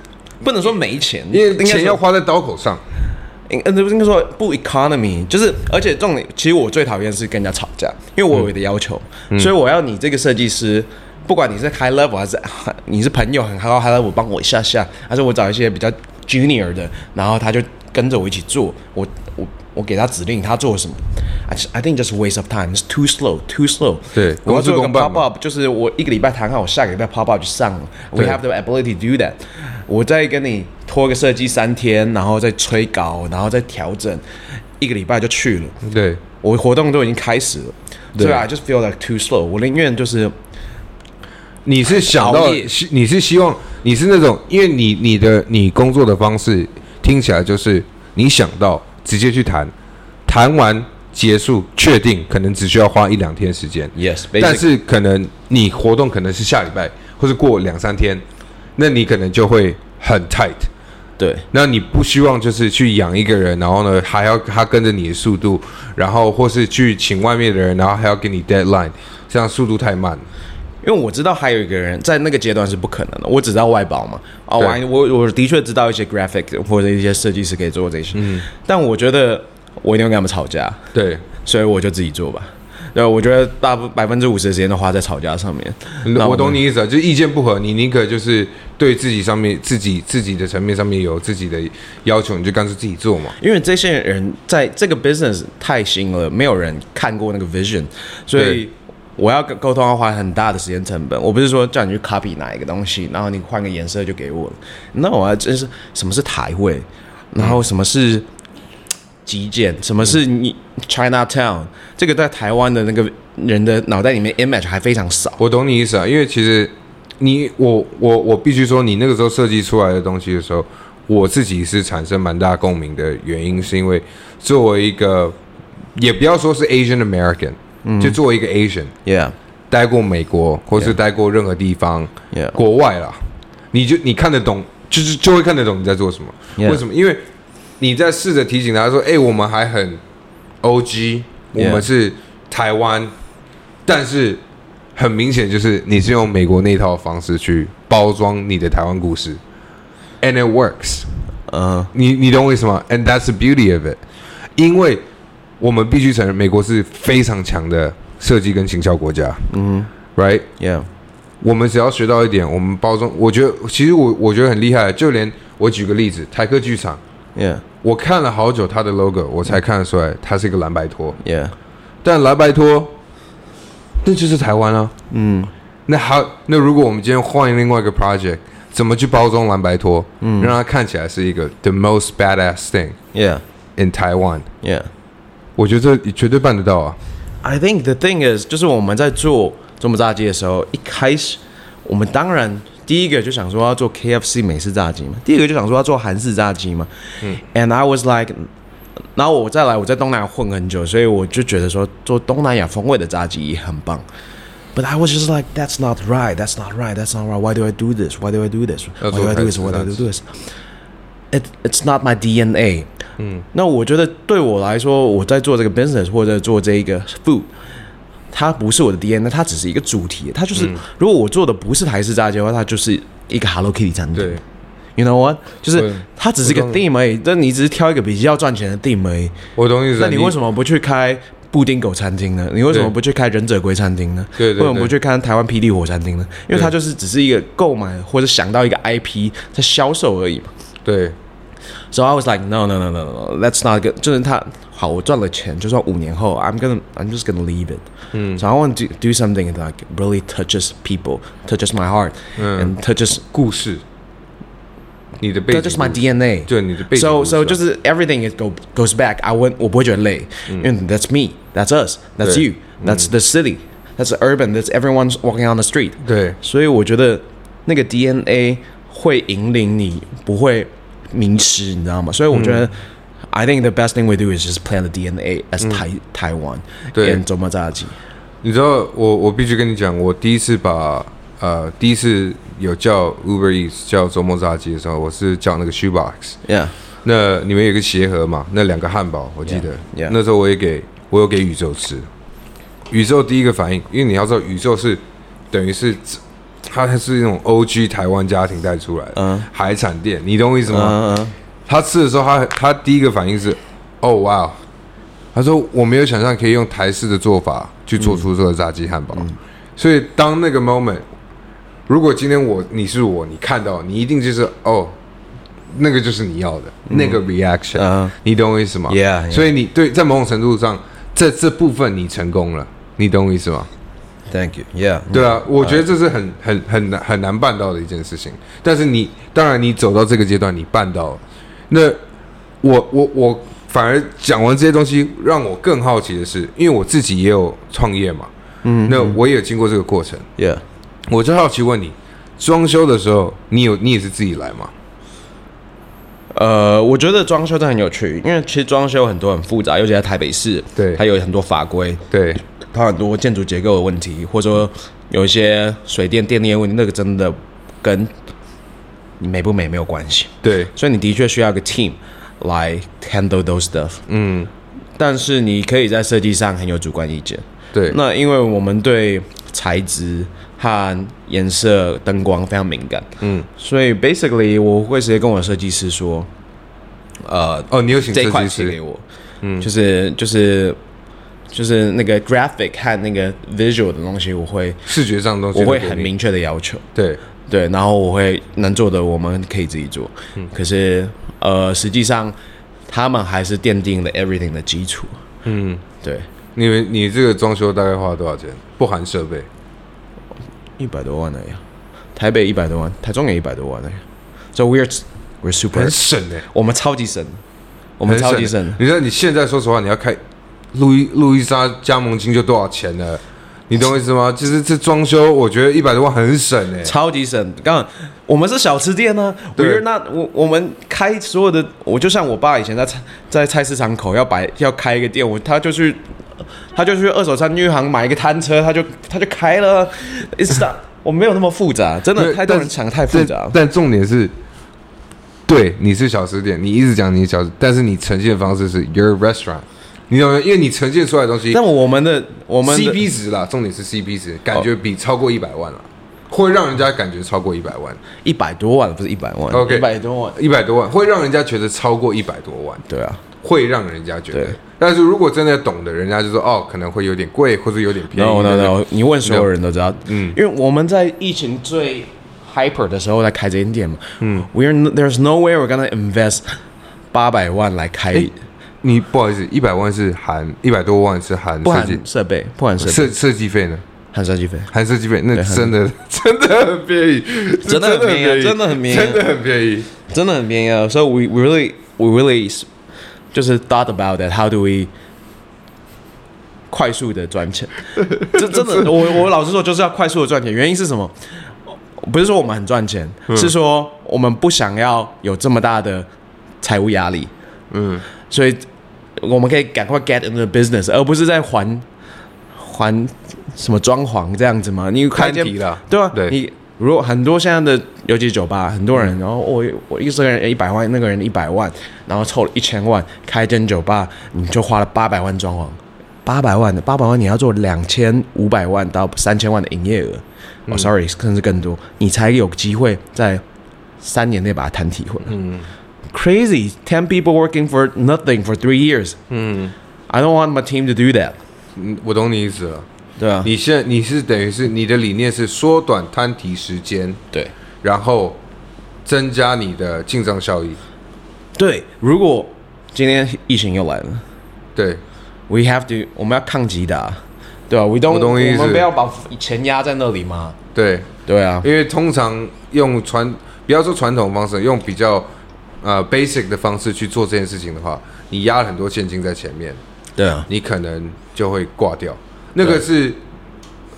不能说没钱，因为钱要花在刀口上。嗯，不是应该说不 economy，就是而且这种其实我最讨厌是跟人家吵架，因为我有我的要求，嗯、所以我要你这个设计师，不管你是 high level 还是你是朋友很高 high level，帮我一下下，还是我找一些比较 junior 的，然后他就跟着我一起做，我我我给他指令，他做什么，I I think just waste of time，it's too slow，too slow。对，我要做一个 pop up，就是我一个礼拜谈好，我下个礼拜 pop up 就上。了，we have the ability to do that。我再跟你拖个设计三天，然后再催稿，然后再调整，一个礼拜就去了。对，我活动都已经开始了，对。啊，I just feel like too slow。我宁愿就是，你是想到，你是希望你是那种，因为你你的你工作的方式听起来就是你想到直接去谈，谈完结束确定，可能只需要花一两天时间。Yes，但是可能你活动可能是下礼拜，或是过两三天。那你可能就会很 tight，对。那你不希望就是去养一个人，然后呢还要他跟着你的速度，然后或是去请外面的人，然后还要给你 deadline，这样速度太慢。因为我知道还有一个人在那个阶段是不可能的，我只知道外包嘛。啊，我我我的确知道一些 graphic 或者一些设计师可以做这些，嗯。但我觉得我一定会跟他们吵架，对，所以我就自己做吧。对，我觉得大部百分之五十的时间都花在吵架上面。我，我懂你意思啊，就意见不合，你宁可就是对自己上面自己自己的层面上面有自己的要求，你就干脆自己做嘛。因为这些人在这个 business 太新了，没有人看过那个 vision，所以我要跟沟通要花很大的时间成本。我不是说叫你去 copy 哪一个东西，然后你换个颜色就给我了。那我还真是什么是台味，然后什么是？极简，什么是你 Chinatown？这个在台湾的那个人的脑袋里面 image 还非常少。我懂你意思啊，因为其实你我我我必须说，你那个时候设计出来的东西的时候，我自己是产生蛮大共鸣的原因，是因为作为一个也不要说是 Asian American，就作为一个 Asian，Yeah，待过美国或是待过任何地方，Yeah，国外啦，你就你看得懂，就是就会看得懂你在做什么。为什么？因为你在试着提醒他说：“哎、欸，我们还很 OG，我们是台湾，但是很明显就是你是用美国那套方式去包装你的台湾故事，and it works。嗯，你你懂我意思吗？And that's the beauty of it，因为我们必须承认，美国是非常强的设计跟行销国家。嗯，right，yeah，我们只要学到一点，我们包装，我觉得其实我我觉得很厉害，就连我举个例子，台客剧场，yeah。我看了好久他的 logo，我才看得出来它是一个蓝白拖。Yeah，但蓝白拖，那就是台湾啊。嗯，那好，那如果我们今天换另外一个 project，怎么去包装蓝白拖？嗯，让它看起来是一个 the most badass thing。Yeah，in Taiwan。Yeah，我觉得这绝对办得到啊。I think the thing is，就是我们在做中部炸鸡的时候，一开始我们当然。第一个就想说要做 KFC 美式炸鸡嘛，第二个就想说要做韩式炸鸡嘛。嗯，And I was like，然后我再来，我在东南亚混很久，所以我就觉得说做东南亚风味的炸鸡也很棒。But I was just like, that's not right, that's not right, that's not right. Why do I do this? Why do I do this? Why do I do this? Why do I do this? It it's not my DNA。嗯，那我觉得对我来说，我在做这个 business 或者做这一个 food，它不是我的 DNA，它只是一个主题。它就是，嗯、如果我做的不是台式炸鸡的话，它就是一个 Hello Kitty 餐厅。对，You know what？就是它只是一个 theme 而已。但你只是挑一个比较赚钱的 theme 而已。我懂意思。那你为什么不去开布丁狗餐厅呢？你为什么不去开忍者龟餐厅呢？对。为什么不去看台湾霹雳火餐厅呢？因为它就是只是一个购买或者想到一个 IP 在销售而已嘛。对。So I was like, no, no, no, no, no, that's not good. 就是他好，我赚了钱，就算五年后，I'm gonna, I'm just gonna leave it. 嗯，So I want to do something that really touches people, touches my heart, and touches 故事。你的背景，这就是 my DNA。对，你的背景。So, so 就是 everything it go goes back. I won't，我不会觉得累，因为 that's me, that's us, that's you, that's the city, that's the urban, that's everyone's walking on the street. 对，所以我觉得那个 DNA 会引领你，不会。迷失，你知道吗？所以我觉得、嗯、，I think the best thing we do is just plan the DNA as 台、嗯、台湾，对，周末炸鸡。你知道，我我必须跟你讲，我第一次把呃第一次有叫 Uber Eats 叫周末炸鸡的时候，我是叫那个 Shoebox，Yeah。那里面有个鞋盒嘛，那两个汉堡，我记得，Yeah. Yeah. 那时候我也给我有给宇宙吃。宇宙第一个反应，因为你要知道，宇宙是等于是。他是那种 OG 台湾家庭带出来的、uh, 海产店，你懂我意思吗？Uh, uh, 他吃的时候，他他第一个反应是，哦哇，他说我没有想象可以用台式的做法去做出这个炸鸡汉堡，嗯、所以当那个 moment，如果今天我你是我，你看到你一定就是哦，那个就是你要的、嗯、那个 reaction，、uh, 你懂我意思吗？Yeah，, yeah. 所以你对在某种程度上，在这部分你成功了，你懂我意思吗？Thank you. Yeah. 对啊，我觉得这是很很很难很难办到的一件事情。但是你当然你走到这个阶段，你办到了。那我我我反而讲完这些东西，让我更好奇的是，因为我自己也有创业嘛。嗯。那我也有经过这个过程。Yeah. 我就好奇问你，装修的时候，你有你也是自己来吗？呃，我觉得装修都很有趣，因为其实装修很多很复杂，尤其在台北市，对，还有很多法规，对。它很多建筑结构的问题，或者说有一些水电电力的问题，那个真的跟你美不美没有关系。对，所以你的确需要一个 team 来 handle those stuff。嗯，但是你可以在设计上很有主观意见。对，那因为我们对材质和颜色、灯光非常敏感。嗯，所以 basically 我会直接跟我设计师说，呃，哦，你有请设计师给我，嗯，就是就是。就是那个 graphic 和那个 visual 的东西，我会视觉上的东西，我会很明确的要求。对对，然后我会能做的，我们可以自己做。嗯，可是呃，实际上他们还是奠定了 everything 的基础。嗯，对。你们你这个装修大概花了多少钱？不含设备？一百多万了呀。台北一百多万，台中也一百多万了呀。So we're we're super 很省哎，我们超级省，我们超级省。你知道你现在说实话，你要开。路易路易莎加盟金就多少钱呢？你懂我意思吗？其实这装修，我觉得一百多万很省哎、欸，超级省。刚刚我们是小吃店呢、啊，对，那我我们开所有的，我就像我爸以前在菜在菜市场口要摆要开一个店，我他就去他就去二手餐具行买一个摊车，他就他就开了。It's not, 我没有那么复杂，真的太多人想的太复杂但。但重点是，对，你是小吃店，你一直讲你小吃，但是你呈现的方式是 your restaurant。你懂吗？因为你呈现出来的东西，但我们的我们的 CP 值啦，重点是 CP 值，感觉比超过一百万了，会让人家感觉超过一百万，一百多万不是一百万，OK，一百多万，一百多万会让人家觉得超过一百多万，对啊，会让人家觉得。但是如果真的懂的，人家就说哦，可能会有点贵，或者有点便宜。No no no，你问所有人都知道，嗯，因为我们在疫情最 hyper 的时候在开这间店嘛，嗯，We're there's no way we're gonna invest 八百万来开。你不好意思，一百万是含一百多万是含设计设备，不含设设设计费呢？含设计费，含设计费，那真的 真的很便宜，真的很便宜，真的很便宜，真的很便宜，真的很便宜啊！So we we really we really 就是 thought about that. How do we 快速的赚钱？这真的，我我老实说，就是要快速的赚钱。原因是什么？不是说我们很赚钱，是说我们不想要有这么大的财务压力。嗯，所以。我们可以赶快 get into business，而不是在还还什么装潢这样子嘛？你开间对吧？对，你如果很多现在的尤其酒吧，很多人，嗯、然后我我一个人一百万，那个人一百万，然后凑了一千万开间酒吧，你就花了八百万装潢，八百万的八百万，你要做两千五百万到三千万的营业额，哦、嗯 oh,，sorry，甚至更多，你才有机会在三年内把它摊提回来。嗯，crazy，ten people working for nothing for three years。嗯，I don't want my team to do that。嗯，我懂你意思了。对啊，你现在你是等于是你的理念是缩短摊提时间，对，然后增加你的进账效益。对，如果今天疫情又来了，对，we have to，我们要抗击的，对啊？We don't，我们不要把钱压在那里吗？对，对啊，因为通常用传，不要说传统方式，用比较呃 basic 的方式去做这件事情的话，你压了很多现金在前面，对啊，你可能就会挂掉。那个是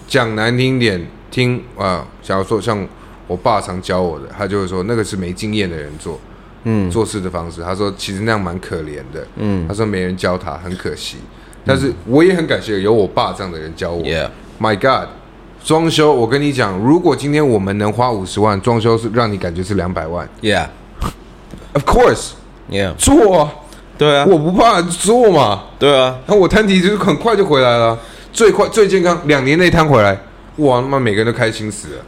讲难听点，听啊，假如说像我爸常教我的，他就会说那个是没经验的人做，嗯，做事的方式。他说其实那样蛮可怜的，嗯，他说没人教他，很可惜。但是我也很感谢有我爸这样的人教我。Yeah. My God，装修，我跟你讲，如果今天我们能花五十万装修，是让你感觉是两百万。Yeah，Of course，Yeah，做啊，对啊，我不怕做嘛，对啊，那我摊底就是很快就回来了。最快最健康，两年内摊回来，哇，他妈每个人都开心死了。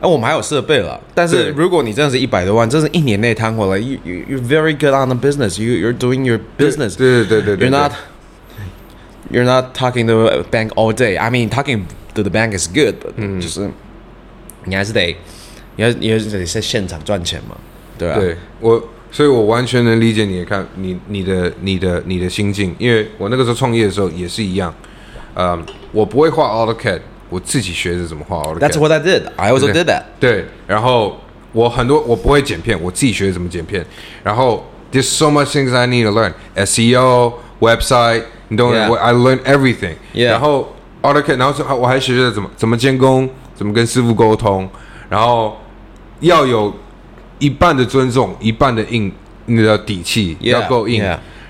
哎、啊，我们还有设备了，但是如果你真的是一百多万，真是一年内摊回来，you you you're very good on the business, you you're doing your business。对对对对，对 You're not you're not talking to a bank all day. I mean, talking to the bank is good, but、嗯、就是你还是得，你要你要得在现场赚钱嘛，对啊。对我，所以我完全能理解你的看，你你的你的你的心境，因为我那个时候创业的时候也是一样。嗯，我不会画 AutoCAD，我自己学着怎么画 AutoCAD。That's what I did. I also did that. 对，然后我很多我不会剪片，我自己学着怎么剪片。然后 There's so much things I need to learn. SEO, website，你懂我？I learned everything. 然后 AutoCAD，然后我还学着怎么怎么监工，怎么跟师傅沟通。然后要有一半的尊重，一半的硬，那个底气要够硬。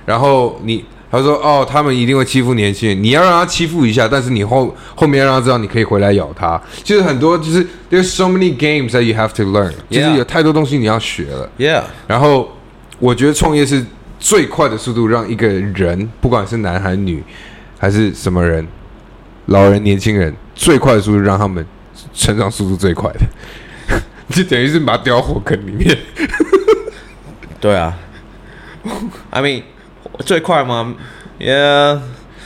然后你。他说：“哦，他们一定会欺负年轻人，你要让他欺负一下，但是你后后面要让他知道你可以回来咬他。就是很多，就是 There's so many games that you have to learn，就是有太多东西你要学了。Yeah。然后我觉得创业是最快的速度，让一个人，不管是男还是女，还是什么人，老人、年轻人，最快的速度让他们成长速度最快的，就等于是把它丢火坑里面。对啊，I mean。”最快吗？Yeah，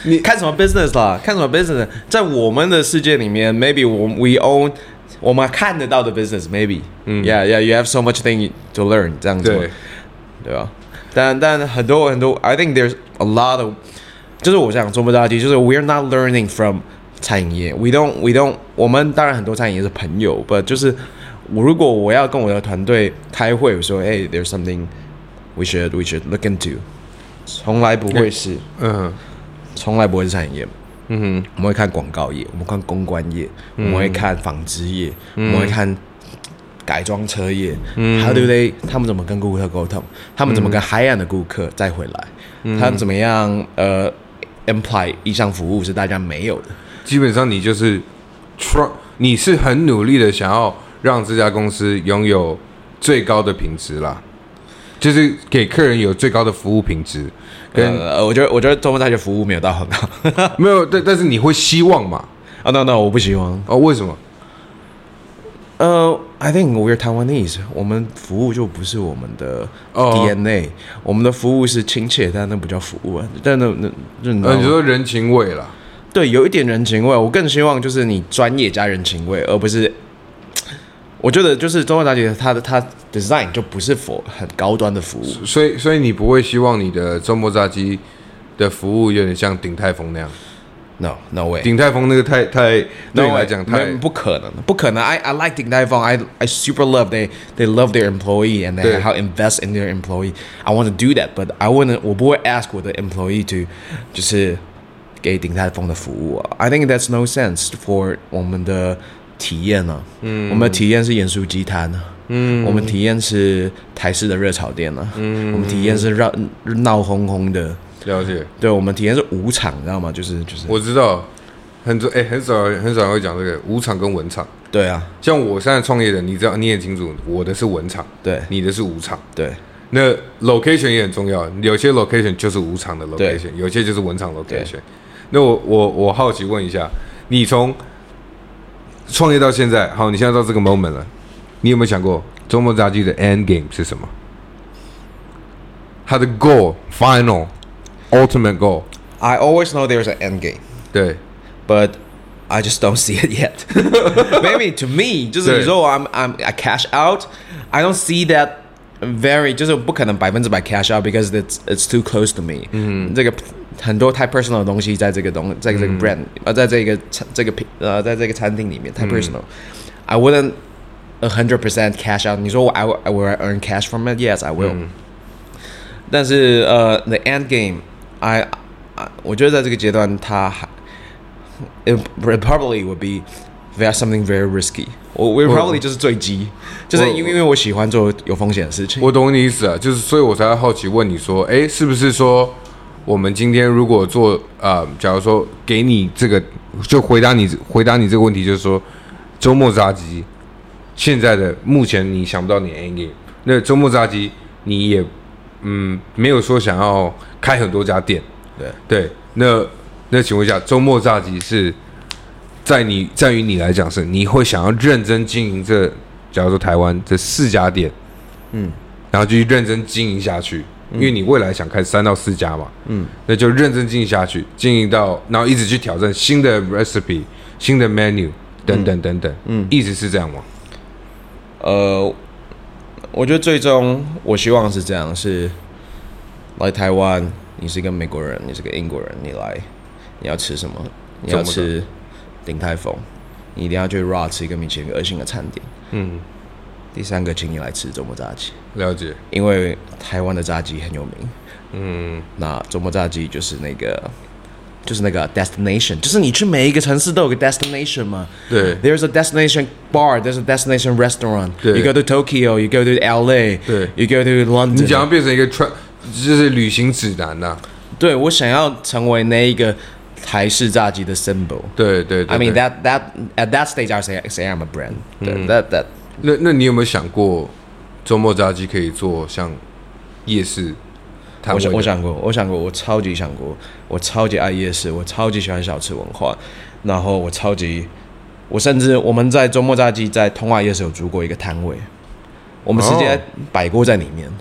你看什么 business 啦？看什么 business？在我们的世界里面，maybe 我 we own 我们看得到的 business，maybe。嗯，Yeah，Yeah，you have so much thing to learn，这样子，对，对吧？但但很多很多，I think there's a lot of，就是我想中不大题，就是 we're not learning from 餐饮业，we don't，we don't，我们当然很多餐饮业是朋友，but 就是我如果我要跟我的团队开会，我说，Hey，there's something we should we should look into。从来不会是，嗯，从来不会是餐饮业，嗯哼，我们会看广告业，我们看公关业，我们会看纺织业，我们会看改装车业，嗯，How do they？他们怎么跟顾客沟通？他们怎么跟 high end 的顾客再回来？他们怎么样？呃，imply 一项服务是大家没有的。基本上你就是 try，你是很努力的想要让这家公司拥有最高的品质啦。就是给客人有最高的服务品质，跟呃，我觉得我觉得中文大学服务没有到很好，没有，但但是你会希望嘛？啊，no no，我不希望。哦，为什么？呃、uh,，I think we're Taiwanese，我们服务就不是我们的 DNA，、oh. 我们的服务是亲切，但那不叫服务啊，但那那那，呃，你说人情味啦？对，有一点人情味，我更希望就是你专业加人情味，而不是。我觉得就是中国大姐，它的它 design 就不是 for 很高端的服务，所以所以你不会希望你的中波炸鸡的服务有点像鼎泰丰那样？No no way，鼎泰丰那个太太 no 对你来讲太不可能，不可能。I I like 鼎泰丰，I I super love they they love their employee and they how invest in their employee。I want to do that，but I wouldn't 我不会 ask 我的 employee to 就是给鼎泰丰的服务啊。I think that's no sense for 我们的。 体验呢、啊？嗯，我们的体验是盐酥鸡摊呢。嗯，我们体验是台式的热炒店呢、啊。嗯，我们体验是闹闹哄哄的。了解。对，我们体验是舞场，你知道吗？就是就是。我知道，很多哎、欸，很少很少人会讲这个舞场跟文场。对啊，像我现在创业的，你知道你也清楚，我的是文场，对，你的是舞场，对。那 location 也很重要，有些 location 就是舞场的 location，有些就是文场 location。那我我我好奇问一下，你从创业到现在，好，你现在到这个 moment 了，你有没有想过周末炸鸡的 end game 是什么？他的 goal final ultimate goal。I always know there's an end game。对，but I just don't see it yet. Maybe to me，就是你说我 I'm I'm I cash out，I don't see that very，就是不可能百分之百 cash out because it's it's too close to me。嗯，这个 很多太 personal 的东西在这个东，在这个 brand，呃，在这个餐这个品，呃，在这个餐厅里面太 personal。I wouldn't a hundred percent cash out。你说我 I will I will earn cash from it？Yes, I will。但是呃，the end game，I，我觉得在这个阶段，它还。It probably would be very something very risky. 我我 probably 就是坠机，就是因为因为我喜欢做有风险的事情。我懂你意思啊，就是所以我才好奇问你说，哎，是不是说我们今天如果做呃，假如说给你这个，就回答你回答你这个问题，就是说周末炸鸡现在的目前你想不到你 end game，那周末炸鸡你也嗯没有说想要开很多家店，对。对，那。那请问一下，周末炸鸡是在你在于你来讲是你会想要认真经营这，假如说台湾这四家店，嗯，然后继续认真经营下去，因为你未来想开三到四家嘛，嗯，那就认真经营下去，经营到然后一直去挑战新的 recipe、新的 menu 等等等等，嗯，一直是这样吗？呃，我觉得最终我希望是这样，是来台湾，你是一个美国人，你是个英国人，你来。你要吃什么？你要吃鼎泰丰，你一定要去 RA 吃一个米其林二星的餐点。嗯。第三个，请你来吃周末炸鸡。了解。因为台湾的炸鸡很有名。嗯。那周末炸鸡就是那个，就是那个 destination，就是你去每一个城市都有个 destination 嘛。对。There's a destination bar, there's a destination restaurant. 对。You go to Tokyo, you go to LA. 对。You go to London. 你想要变成一个 tra，就是旅行指南呐、啊。对，我想要成为那一个。台式炸鸡的 symbol，对对对，对，I mean that that at that stage I say say I'm a brand，对、嗯、that that，那那你有没有想过周末炸鸡可以做像夜市？我想我想过，我想过，我超级想过，我超级爱夜市，我超级喜欢小吃文化，然后我超级，我甚至我们在周末炸鸡在通化夜市有租过一个摊位，我们直接摆过在里面。哦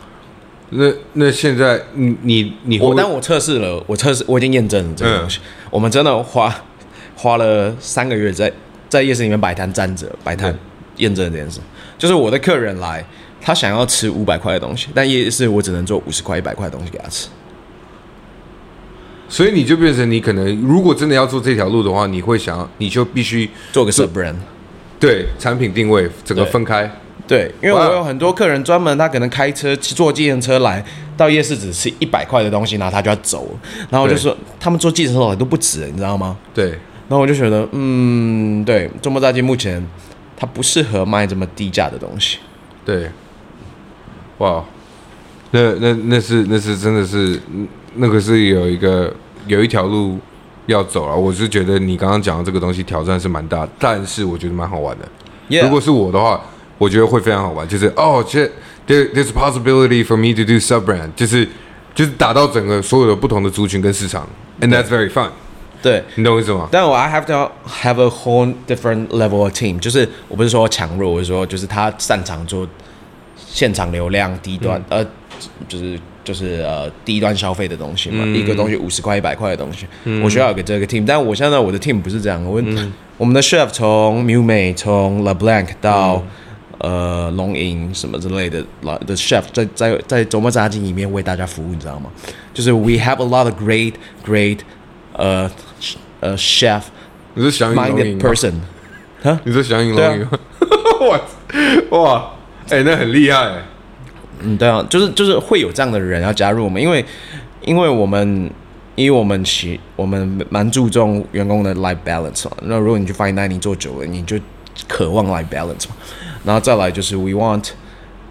那那现在你你你我当我测试了，我测试我已经验证了这个东西。嗯、我们真的花花了三个月在在夜市里面摆摊站着摆摊验证了这件事。就是我的客人来，他想要吃五百块的东西，但夜市我只能做五十块一百块的东西给他吃。所以你就变成你可能如果真的要做这条路的话，你会想你就必须做个 sub brand，对，产品定位整个分开。对，因为我有很多客人专门，他可能开车坐计程车来到夜市，只吃一百块的东西，然后他就要走。然后我就说，他们坐计程车来都不止，你知道吗？对。然后我就觉得，嗯，对，中国炸鸡目前它不适合卖这么低价的东西。对。哇，那那那是那是真的是那个是有一个有一条路要走了。我是觉得你刚刚讲的这个东西挑战是蛮大，但是我觉得蛮好玩的。Yeah. 如果是我的话。我觉得会非常好玩，就是哦，这 there there's a possibility for me to do sub brand，就是就是打到整个所有的不同的族群跟市场，and that's very fun。对，你懂我意思吗？但我 I have to have a whole different level of team，就是我不是说强弱，我是说就是他擅长做现场流量低端，嗯、呃，就是就是呃低端消费的东西嘛，嗯、一个东西五十块一百块的东西，嗯、我需要有个这个 team，但我现在我的 team 不是这样，我、嗯、我们的 chef 从 Miu Mei 从 La Blanc 到、嗯。呃，龙吟什么之类的，老的 chef 在在在周末炸鸡里面为大家服务，你知道吗？就是 we have a lot of great great 呃呃 chef，你是想赢龙吟 person，哈？你是想赢龙吟吗？哇哇，哎、欸，那很厉害。嗯，对啊，就是就是会有这样的人要加入我们，因为因为我们因为我们其我们蛮注重员工的 life balance 嘛。那如果你去 fine dining 做久了，你就渴望 life balance 嘛。然后再来就是 we want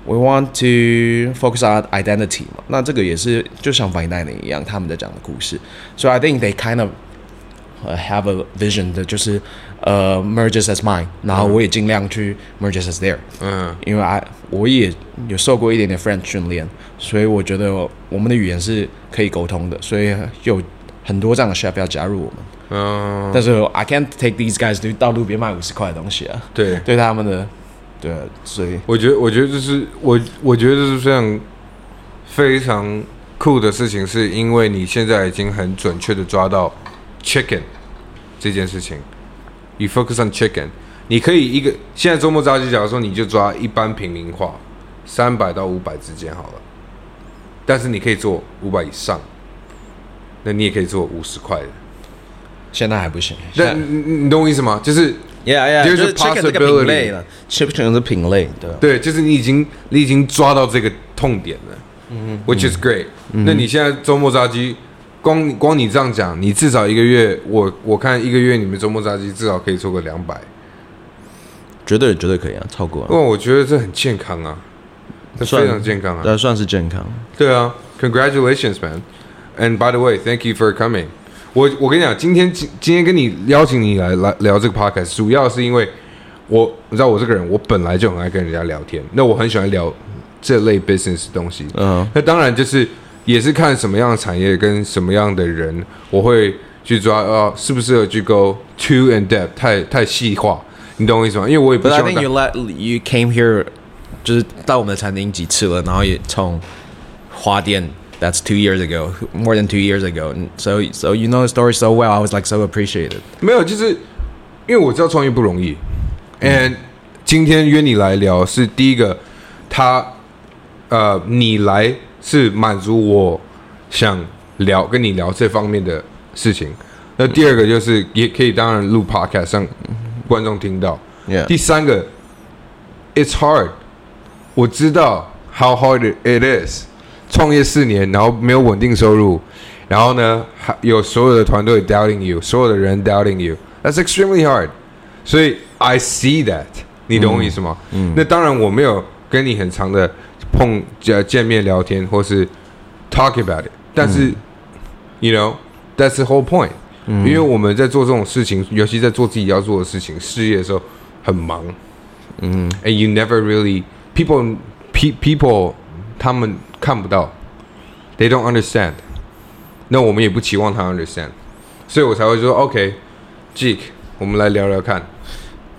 we want to focus on identity 嘛，那这个也是就像 fine dining 一样，他们在讲的故事。So I think they kind of have a vision 的，就是呃、uh, merges as mine，然后我也尽量去 merges as there。嗯，因为 I 我也有受过一点点 French 训练，所以我觉得我们的语言是可以沟通的，所以有很多这样的 chef 要加入我们。嗯，但是 I can't take these guys 就到路边卖五十块的东西啊。对，对他们的，对，所以我觉得，我觉得这是我，我觉得这是非常非常酷的事情，是因为你现在已经很准确的抓到 chicken 这件事情。You focus on chicken，你可以一个现在周末炸鸡，假如说你就抓一般平民化，三百到五百之间好了。但是你可以做五百以上，那你也可以做五十块的。现在还不行。那你你懂我意思吗？就是，yeah yeah，就是 possibility 了，chicken 是品类，对。对，就是你已经你已经抓到这个痛点了，嗯，which is great。那你现在周末炸鸡，光光你这样讲，你至少一个月，我我看一个月你们周末炸鸡至少可以做个两百，绝对绝对可以啊，超过。因为我觉得这很健康啊。这非常健康啊，对，算是健康。对啊，Congratulations, man! And by the way, thank you for coming. 我我跟你讲，今天今今天跟你邀请你来来聊这个 podcast，主要是因为我你知道我这个人，我本来就很爱跟人家聊天，那我很喜欢聊这类 business 东西。嗯、uh-huh. 那当然就是也是看什么样的产业跟什么样的人，我会去抓啊，适不适合去 go too in depth，太太细化，你懂我意思吗？因为我也不希望。But I think you let you came here. 就是到我们的餐厅几次了，然后也从花店，That's two years ago, more than two years ago. So, so you know the story so well. I was like so appreciated. 没有，就是因为我知道创业不容易。And、嗯、今天约你来聊是第一个，他呃，你来是满足我想聊跟你聊这方面的事情。那第二个就是也可以当然录 podcast 让观众听到。第三个，It's hard. 我知道 how hard it is，创业四年，然后没有稳定收入，然后呢，还有所有的团队 doubting you，所有的人 doubting you，that's extremely hard。所以 I see that，你懂我意思吗？嗯。那当然我没有跟你很长的碰见见面聊天，或是 talk about it，但是、嗯、you know that's the whole point，嗯。因为我们在做这种事情，尤其在做自己要做的事情、事业的时候，很忙。嗯。And you never really People, pe people，他们看不到，they don't understand。那我们也不期望他 understand，所以我才会说，OK，Jake，我们来聊聊看。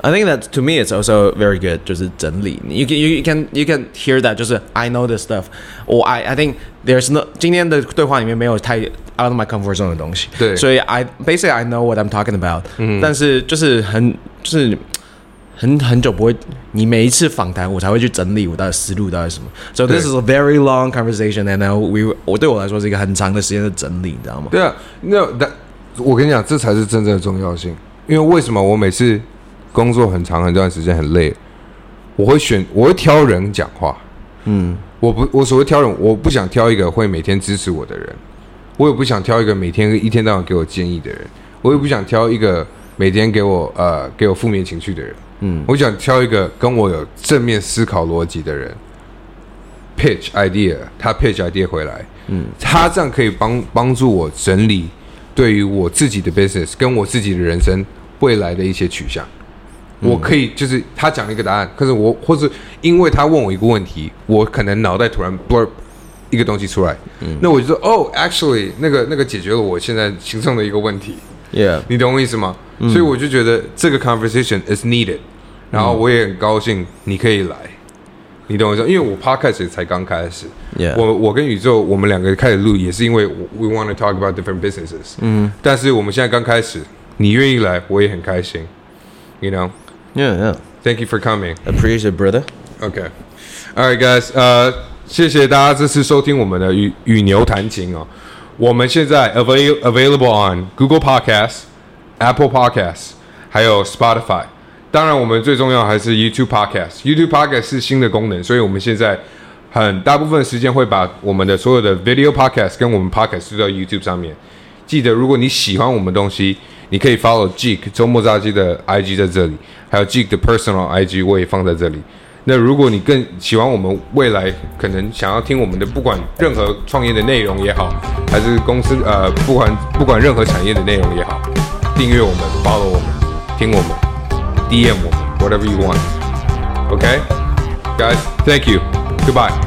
I think that to me it's also very good，就是整理。You can you can you can hear that，就是 I know this stuff。我 I I think there's no 今天的对话里面没有太 out of my comfort zone 的东西。对，所以 I basically I know what I'm talking about。嗯，但是就是很就是。很很久不会，你每一次访谈我才会去整理我的思路到底是什么。So this is a very long conversation, and now we 我对我来说是一个很长的时间的整理，你知道吗？对啊，那那我跟你讲，这才是真正的重要性。因为为什么我每次 工作很长很段时间很累，我会选我会挑人讲话。嗯，我不我所谓挑人，我不想挑一个会每天支持我的人，我也不想挑一个每天一天到晚给我建议的人，我也不想挑一个每天给我呃给我负面情绪的人。嗯，我想挑一个跟我有正面思考逻辑的人，pitch idea，他 pitch idea 回来，嗯，他这样可以帮帮助我整理对于我自己的 business 跟我自己的人生未来的一些取向。嗯、我可以就是他讲了一个答案，可是我或是因为他问我一个问题，我可能脑袋突然 blur 一个东西出来，嗯，那我就说哦，actually 那个那个解决了我现在心中的一个问题，yeah，你懂我意思吗？嗯、所以我就觉得这个 conversation is needed，然后我也很高兴你可以来，嗯、你懂我意思？因为我 podcast 才刚开始，yeah. 我我跟宇宙我们两个开始录也是因为 we want to talk about different businesses，嗯，但是我们现在刚开始，你愿意来我也很开心，you know，yeah yeah，thank you for coming，appreciate brother。OK，all right guys，呃，谢谢大家这次收听我们的与与牛谈情哦，我们现在 avail available on Google Podcast。Apple Podcast，还有 Spotify，当然我们最重要还是 YouTube Podcast。YouTube Podcast 是新的功能，所以我们现在很大部分时间会把我们的所有的 Video Podcast 跟我们 Podcast 输到 YouTube 上面。记得，如果你喜欢我们东西， 你可以 follow Jake 周末炸鸡的 IG 在这里，还有 Jake 的 Personal IG 我也放在这里。那如果你更喜欢我们未来可能想要听我们的，不管任何创业的内容也好，还是公司呃，不管不管任何产业的内容也好。订阅我们，follow 我们，听我们，DM 我们，whatever you want. Okay, guys, thank you. Goodbye.